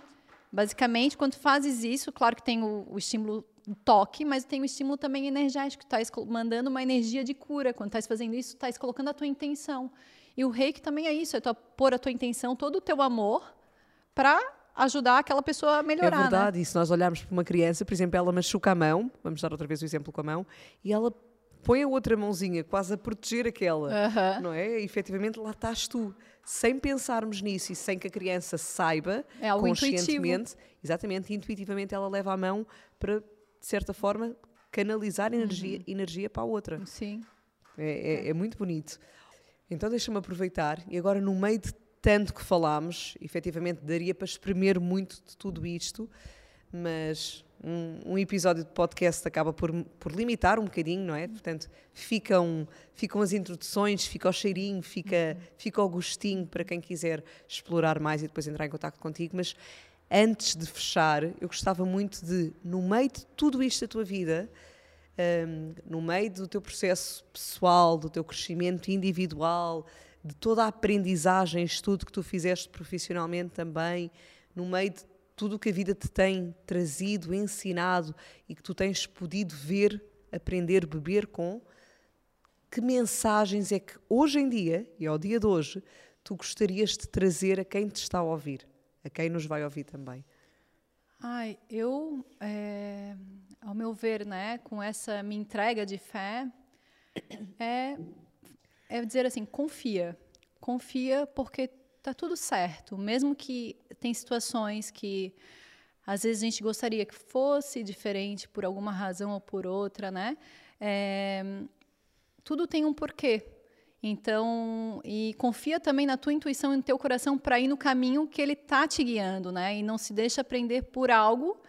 Basicamente, quando fazes isso, claro que tem o, o estímulo toque, mas tem o estímulo também energético. Tu estás mandando uma energia de cura. Quando estás fazendo isso, estás colocando a tua intenção. E o reiki também é isso, é tu pôr a tua intenção, todo o teu amor, para ajudar aquela pessoa a melhorar. É né? verdade, né? e se nós olharmos para uma criança, por exemplo, ela machuca a mão, vamos dar outra vez o exemplo com a mão, e ela põe a outra mãozinha quase a proteger aquela, não é? E, efetivamente lá estás tu, sem pensarmos nisso e sem que a criança saiba é algo conscientemente, intuitivo. exatamente, intuitivamente ela leva a mão para, de certa forma, canalizar energia, uhum. energia para a outra. Sim. É, é, é muito bonito. Então deixa-me aproveitar e agora no meio de tanto que falámos, efetivamente daria para espremer muito de tudo isto, mas um, um, episódio de podcast acaba por, por limitar um bocadinho, não é? Portanto, ficam, ficam as introduções, fica o cheirinho, fica, fica o gostinho para quem quiser explorar mais e depois entrar em contato contigo. Mas antes de fechar, eu gostava muito de, no meio de tudo isto da tua vida, um, no meio do teu processo pessoal, do teu crescimento individual, de toda a aprendizagem, estudo que tu fizeste profissionalmente também, no meio de tudo o que a vida te tem trazido, ensinado e que tu tens podido ver, aprender, beber com, que mensagens é que hoje em dia, e ao dia de hoje, tu gostarias de trazer a quem te está a ouvir, a quem nos vai ouvir também? Ai, eu, é, ao meu ver, né, com essa minha entrega de fé, é, é dizer assim, confia. Confia porque tá tudo certo. Mesmo que tem situações que às vezes a gente gostaria que fosse diferente por alguma razão ou por outra, né? É, tudo tem um porquê. Então, e confia também na tua intuição e no teu coração para ir no caminho que ele tá te guiando, né? E não se deixa prender por algo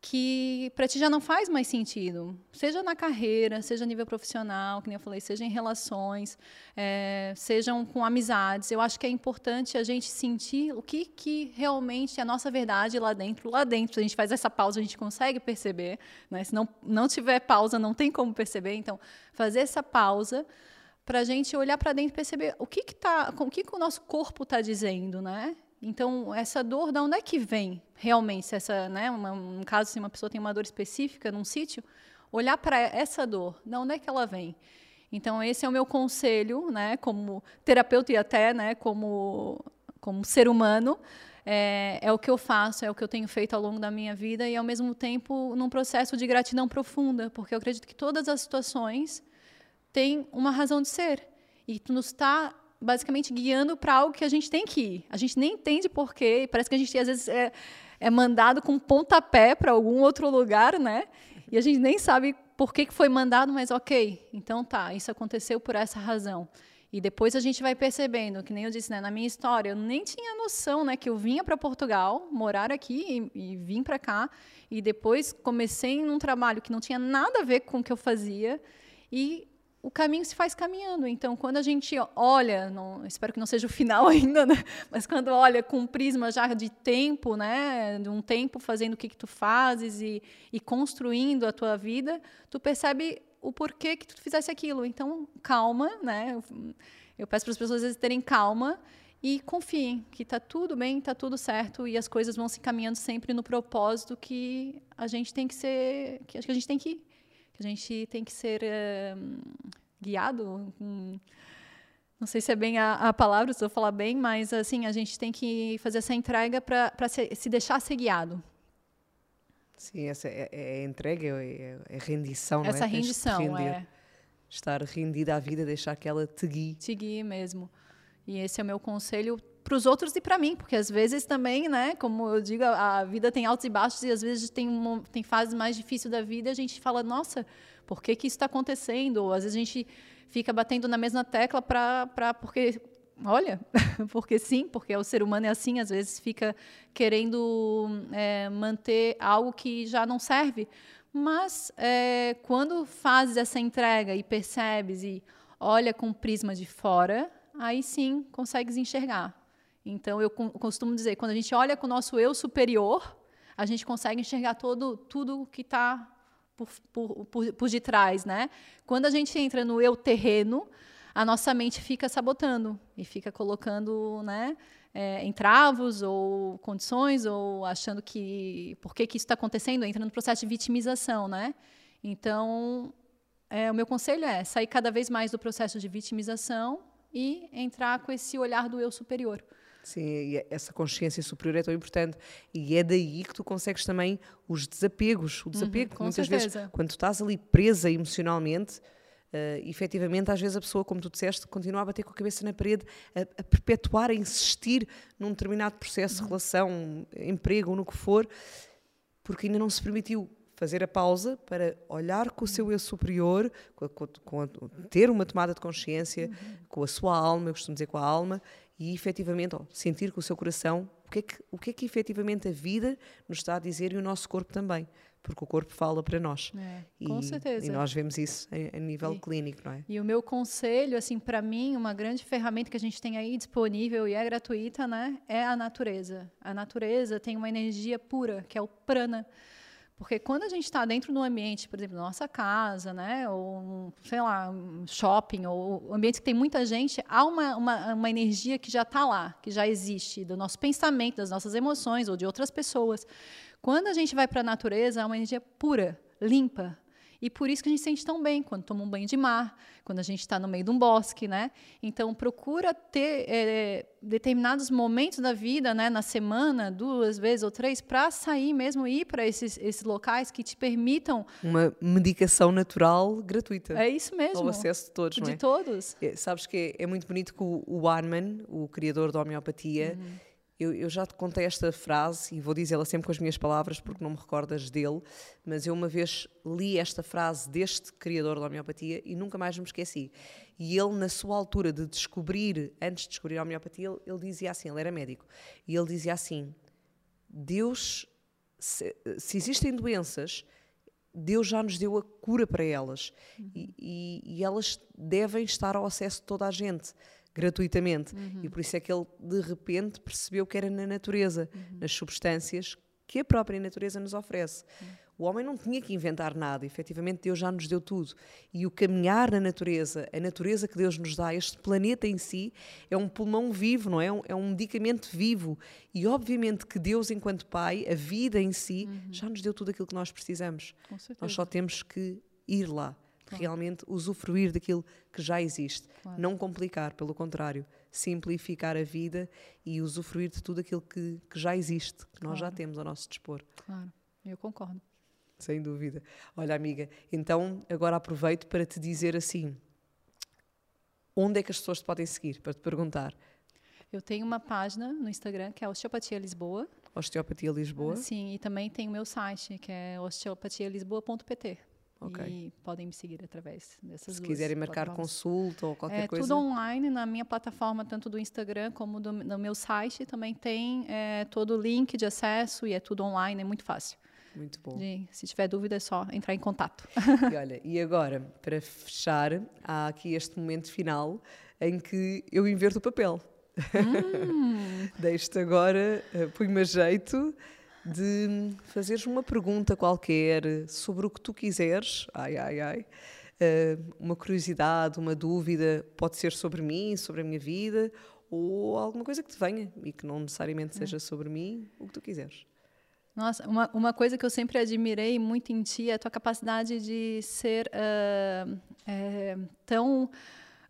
que para ti já não faz mais sentido, seja na carreira, seja a nível profissional, que nem eu falei, seja em relações, é, sejam com amizades. Eu acho que é importante a gente sentir o que, que realmente é a nossa verdade lá dentro. Lá dentro, a gente faz essa pausa, a gente consegue perceber. Né? Se não, não tiver pausa, não tem como perceber. Então, fazer essa pausa para a gente olhar para dentro e perceber o que, que, tá, o, que, que o nosso corpo está dizendo, né? Então, essa dor, de onde é que vem realmente? Se essa, né, uma, um caso, se uma pessoa tem uma dor específica num sítio, olhar para essa dor, de onde é que ela vem? Então, esse é o meu conselho, né, como terapeuta e até né, como, como ser humano. É, é, o que eu faço, é o que eu tenho feito ao longo da minha vida e, ao mesmo tempo, num processo de gratidão profunda, porque eu acredito que todas as situações têm uma razão de ser. E tu nos está basicamente guiando para algo que a gente tem que ir. A gente nem entende porquê, parece que a gente às vezes é, é mandado com pontapé para algum outro lugar, né? E a gente nem sabe por que, que foi mandado, mas ok, então tá, isso aconteceu por essa razão. E depois a gente vai percebendo, que nem eu disse, né, na minha história, eu nem tinha noção, né, que eu vinha para Portugal, morar aqui e, e vim para cá, e depois comecei num trabalho que não tinha nada a ver com o que eu fazia, e o caminho se faz caminhando. Então, quando a gente olha, não, espero que não seja o final ainda, né? mas quando olha com um prisma já de tempo, né? de um tempo fazendo o que, que tu fazes e, e construindo a tua vida, tu percebe o porquê que tu fizesse aquilo. Então, calma, né? Eu, eu peço para as pessoas às vezes terem calma e confiem que está tudo bem, está tudo certo e as coisas vão se caminhando sempre no propósito que a gente tem que ser, que a gente tem que que a gente tem que ser uh, guiado. Um, não sei se é bem a, a palavra, se eu falar bem, mas assim a gente tem que fazer essa entrega para se, se, deixar ser guiado. Sim, essa é, é entrega, é, é rendição, essa não é? rendição, é. Estar rendida à vida, deixar que ela te guie. Te guie mesmo. E esse é o meu conselho para os outros e para mim, porque às vezes também, né, como eu digo, a, vida tem altos e baixos e às vezes tem, uma, tem fases mais difíceis da vida e a gente fala, nossa, por que, que isso está acontecendo? Ou às vezes a gente fica batendo na mesma tecla para porque olha, porque sim, porque o ser humano é assim, às vezes fica querendo é, manter algo que já não serve. Mas é, quando fazes essa entrega e percebes e olha com o prisma de fora, aí sim consegues enxergar. Então, eu costumo dizer, quando a gente olha com o nosso eu superior, a gente consegue enxergar todo, tudo que está por, por, por, por detrás, né? Quando a gente entra no eu terreno, a nossa mente fica sabotando e fica colocando, né, é, entravos ou condições ou achando que por que, que isso está acontecendo, entra no processo de vitimização, né? Então, é, o meu conselho é sair cada vez mais do processo de vitimização e entrar com esse olhar do eu superior. Sim, essa consciência superior é tão importante e é daí que tu consegues também os desapegos. O desapego, uhum, muitas certeza. vezes, quando tu estás ali presa emocionalmente, uh, efetivamente, às vezes a pessoa, como tu disseste, continua a bater com a cabeça na parede, a, a perpetuar, a insistir num determinado processo uhum. relação, emprego, no que for, porque ainda não se permitiu fazer a pausa para olhar com o seu eu superior, com a, com a, ter uma tomada de consciência, uhum. com a sua alma, eu costumo dizer com a alma, e efetivamente sentir com o seu coração o que, é que, o que é que efetivamente a vida nos está a dizer e o nosso corpo também. Porque o corpo fala para nós. É, com e, certeza. E nós vemos isso a, a nível E- clínico, não é? E o meu conselho, assim, para mim, uma grande ferramenta que a gente tem aí disponível e é gratuita, né, é a natureza. A natureza tem uma energia pura, que é o prana. Porque quando a gente está dentro de um ambiente, por exemplo, nossa casa, né, ou, sei lá, um shopping, ou um ambiente que tem muita gente, há uma, uma, uma energia que já está lá, que já existe, do nosso pensamento, das nossas emoções ou de outras pessoas. Quando a gente vai para a natureza, há uma energia pura, limpa. E por isso que a gente se sente tão bem quando toma um banho de mar, quando a gente está no meio de um bosque, né? Então procura ter eh, determinados momentos da vida, né, na semana, duas vezes ou três, para sair mesmo e ir para esses, esses locais que te permitam. Uma medicação natural gratuita. É isso mesmo. Ao acesso de todos, não de é? todos. É, Sabes que é, é muito bonito que o, o Hahnemann, o criador da homeopatia, Uhum. Eu, eu já te contei esta frase e vou dizê-la sempre com as minhas palavras porque não me recordas dele, mas eu uma vez li esta frase deste criador da homeopatia e nunca mais me esqueci. E ele, na sua altura de descobrir, antes de descobrir a homeopatia, ele, ele dizia assim: ele era médico, e ele dizia assim: Deus, se, se existem doenças, Deus já nos deu a cura para elas e, e- e elas devem estar ao acesso de toda a gente gratuitamente e por isso é que ele de repente percebeu que era na natureza, nas substâncias que a própria natureza nos oferece. O homem não tinha que inventar nada, efetivamente Deus já nos deu tudo. E o caminhar na natureza, a natureza que Deus nos dá, este planeta em si, é um pulmão vivo, não é? É um- É medicamento vivo. E obviamente que Deus, enquanto Pai, a vida em si, já nos deu tudo aquilo que nós precisamos. Nós só temos que ir lá, realmente usufruir daquilo que já existe. Claro. Não complicar, pelo contrário, simplificar a vida e usufruir de tudo aquilo que, que já existe, que nós já Claro. temos ao nosso dispor. Claro, eu concordo. Sem dúvida. Olha, amiga, então agora aproveito para te dizer assim: onde é que as pessoas te podem seguir? Para te perguntar. Eu tenho uma página no Instagram que é Osteopatia Lisboa. Osteopatia Lisboa. Sim, e também tem o meu site, que é osteopatialisboa.pt. Ok. E podem me seguir através dessas Se duas quiserem marcar plataformas. consulta ou qualquer É coisa. tudo online na minha plataforma, tanto do Instagram como do, no meu site. Também tem é, todo o link de acesso e é tudo online, é muito fácil. Muito bom. De- se tiver dúvida, é só entrar em contato. E olha, e agora, para fechar, há aqui este momento final em que eu inverto o papel. Hum. Deixo-te agora, uh, põe-me a jeito de fazeres uma pergunta qualquer sobre o que tu quiseres. Ai, ai, ai. Uh, uma curiosidade, uma dúvida, pode ser sobre mim, sobre a minha vida, ou alguma coisa que te venha e que não necessariamente É. seja sobre mim, o que tu quiseres. Nossa, uma, uma coisa que eu sempre admirei muito em ti é a tua capacidade de ser ah, é, tão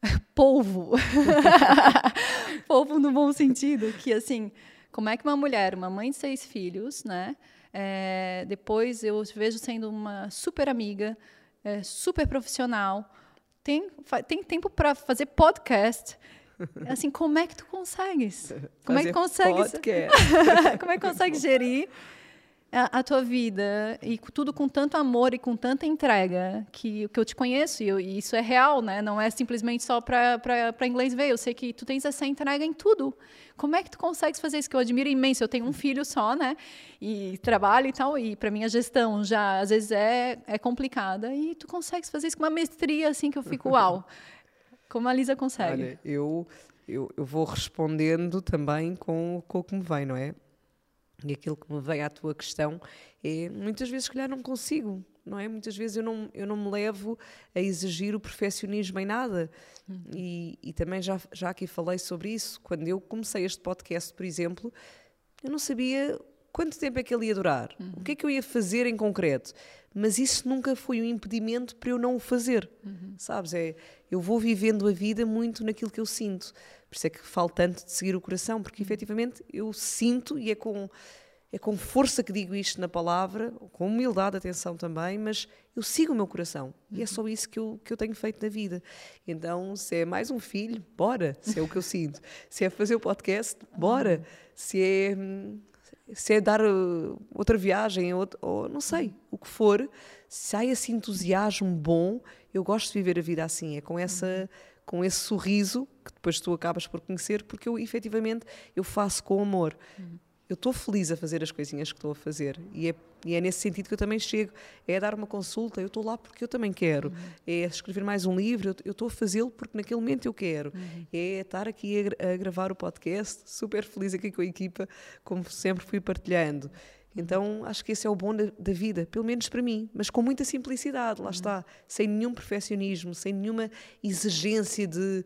polvo. polvo no bom sentido, que assim, como é que uma mulher, uma mãe de seis filhos, né? é, depois eu vejo sendo uma super amiga, é, super profissional, tem, tem tempo para fazer podcast. Assim, como é que tu consegues? Como é que Fazer consegues? Como é que consegue gerir a, a tua vida e tudo com tanto amor e com tanta entrega que, que eu te conheço e, eu- e isso é real, né? Não é simplesmente só para inglês ver. Eu sei que tu tens essa entrega em tudo. Como é que tu consegues fazer isso? Que eu admiro imenso. Eu tenho um filho só, né? E trabalho e tal. E para mim a gestão já às vezes é, é complicada e tu consegues fazer isso com uma mestria assim que eu fico uau. Como a Lisa consegue. Olha, eu, eu, eu vou respondendo também com, com o que me vem, não é? E aquilo que me vem à tua questão é muitas vezes, se calhar, não consigo, não é? Muitas vezes eu não, eu não me levo a exigir o perfeccionismo em nada. E, e também já, já aqui falei sobre isso. Quando eu comecei este podcast, por exemplo, eu não sabia quanto tempo é que ele ia durar, o que é que eu ia fazer em concreto. Mas isso nunca foi um impedimento para eu não o fazer. Sabes? É, eu vou vivendo a vida muito naquilo que eu sinto. Por isso é que falo tanto de seguir o coração, porque efetivamente eu sinto e é com, é com força que digo isto na palavra, com humildade, atenção também, mas eu sigo o meu coração. E é só isso que eu, que eu tenho feito na vida. Então, se é mais um filho, bora, se é o que eu sinto. Se é fazer o podcast, bora. Se é, se é dar uh, outra viagem, ou, ou não sei, o que for, se há esse entusiasmo bom, eu gosto de viver a vida assim, é com essa com esse sorriso que depois tu acabas por conhecer, porque eu efetivamente eu faço com amor. eu estou feliz a fazer as coisinhas que estou a fazer. E é, e é, nesse sentido que eu também chego. É dar uma consulta, eu estou lá porque eu também quero. Uhum. É escrever mais um livro, eu estou a fazê-lo porque naquele momento eu quero. Uhum. É estar aqui a, a, gravar o podcast, super feliz aqui com a equipa, como sempre fui partilhando. Então acho que esse é o bom da, da vida, pelo menos para mim, mas com muita simplicidade, lá uhum. está, sem nenhum perfeccionismo, sem nenhuma exigência de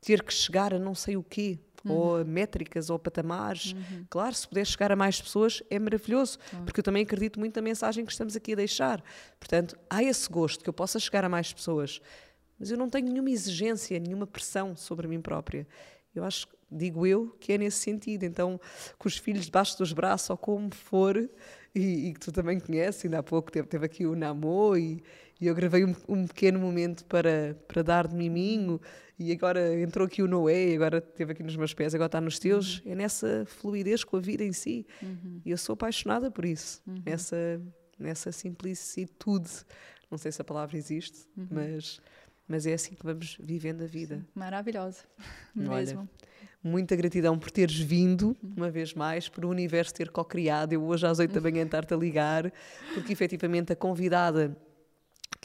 ter que chegar a não sei o quê, uhum. ou métricas ou patamares. Uhum. Claro, se puder chegar a mais pessoas é maravilhoso, uhum. porque eu também acredito muito na mensagem que estamos aqui a deixar. Portanto, há esse gosto que eu possa chegar a mais pessoas, mas eu não tenho nenhuma exigência, nenhuma pressão sobre mim própria. Eu acho, digo eu, que é nesse sentido. Então, com os filhos debaixo dos braços ou como for, e, que tu também conheces, ainda há pouco teve, teve aqui o Namor e, e eu gravei um, um, pequeno momento para, para dar de miminho e agora entrou aqui o Noé, agora esteve aqui nos meus pés, agora está nos teus. Uhum. É nessa fluidez com a vida em si. Uhum. E eu sou apaixonada por isso, uhum. nessa, nessa simplicitude. Não sei se a palavra existe, uhum. mas, mas é assim que vamos vivendo a vida. Sim. Maravilhosa, mesmo. Olha, muita gratidão por teres vindo, uhum. uma vez mais, por o universo ter co-criado. Eu hoje às oito da manhã estar-te a ligar, porque efetivamente a convidada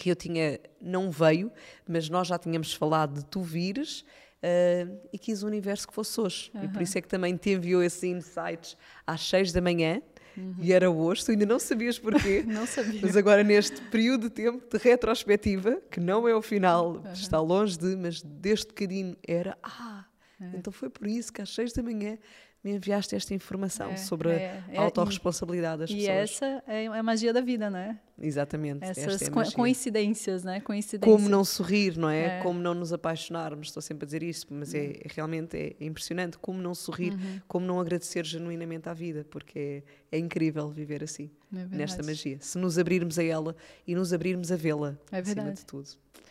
que eu tinha não veio, mas nós já tínhamos falado de tu vires. Uh, e quis o universo que fosse hoje. Uhum. E por isso é que também te enviou esses insights às 6 da manhã. Uhum. E era hoje, tu ainda não sabias porquê. não sabia. Mas agora, neste período de tempo de retrospectiva, que não é o final, uhum. está longe de, mas deste bocadinho era. Ah, é. então foi por isso que às 6 da manhã me enviaste esta informação é, sobre é, a é, autorresponsabilidade das e pessoas. E essa é a magia da vida, não é? Exatamente. Essas é coincidências, né? Coincidências. Como não sorrir, não é? é? Como não nos apaixonarmos. Estou sempre a dizer isso, mas é, uhum. é realmente é impressionante. Como não sorrir, uhum. como não agradecer genuinamente à vida, porque é, é incrível viver assim, é nesta magia. Se nos abrirmos a ela e nos abrirmos a vê-la, acima de tudo.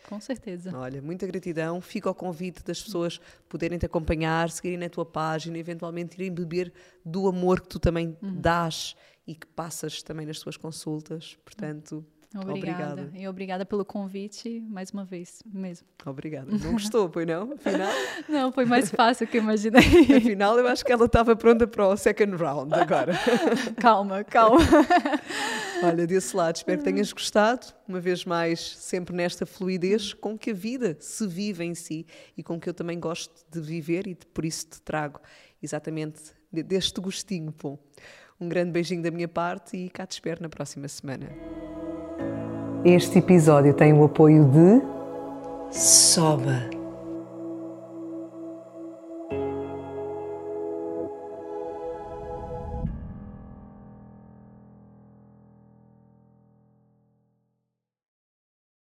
Com certeza. Olha, muita gratidão. Fica ao convite das pessoas poderem te acompanhar, seguirem na tua página, eventualmente irem beber do amor que tu também uhum. dás e que passas também nas tuas consultas. Portanto, obrigada. obrigada. E obrigada pelo convite, mais uma vez mesmo. Obrigada. Não gostou, pois não? Afinal? Não, foi mais fácil que eu imaginei. Afinal, eu acho que ela estava pronta para o second round agora. calma, calma. Olha, desse lado, espero que tenhas gostado. Uma vez mais, sempre nesta fluidez com que a vida se vive em si e com que eu também gosto de viver e por isso te trago exatamente deste gostinho bom. Um grande beijinho da minha parte e cá te espero na próxima semana. Este episódio tem o apoio de Soba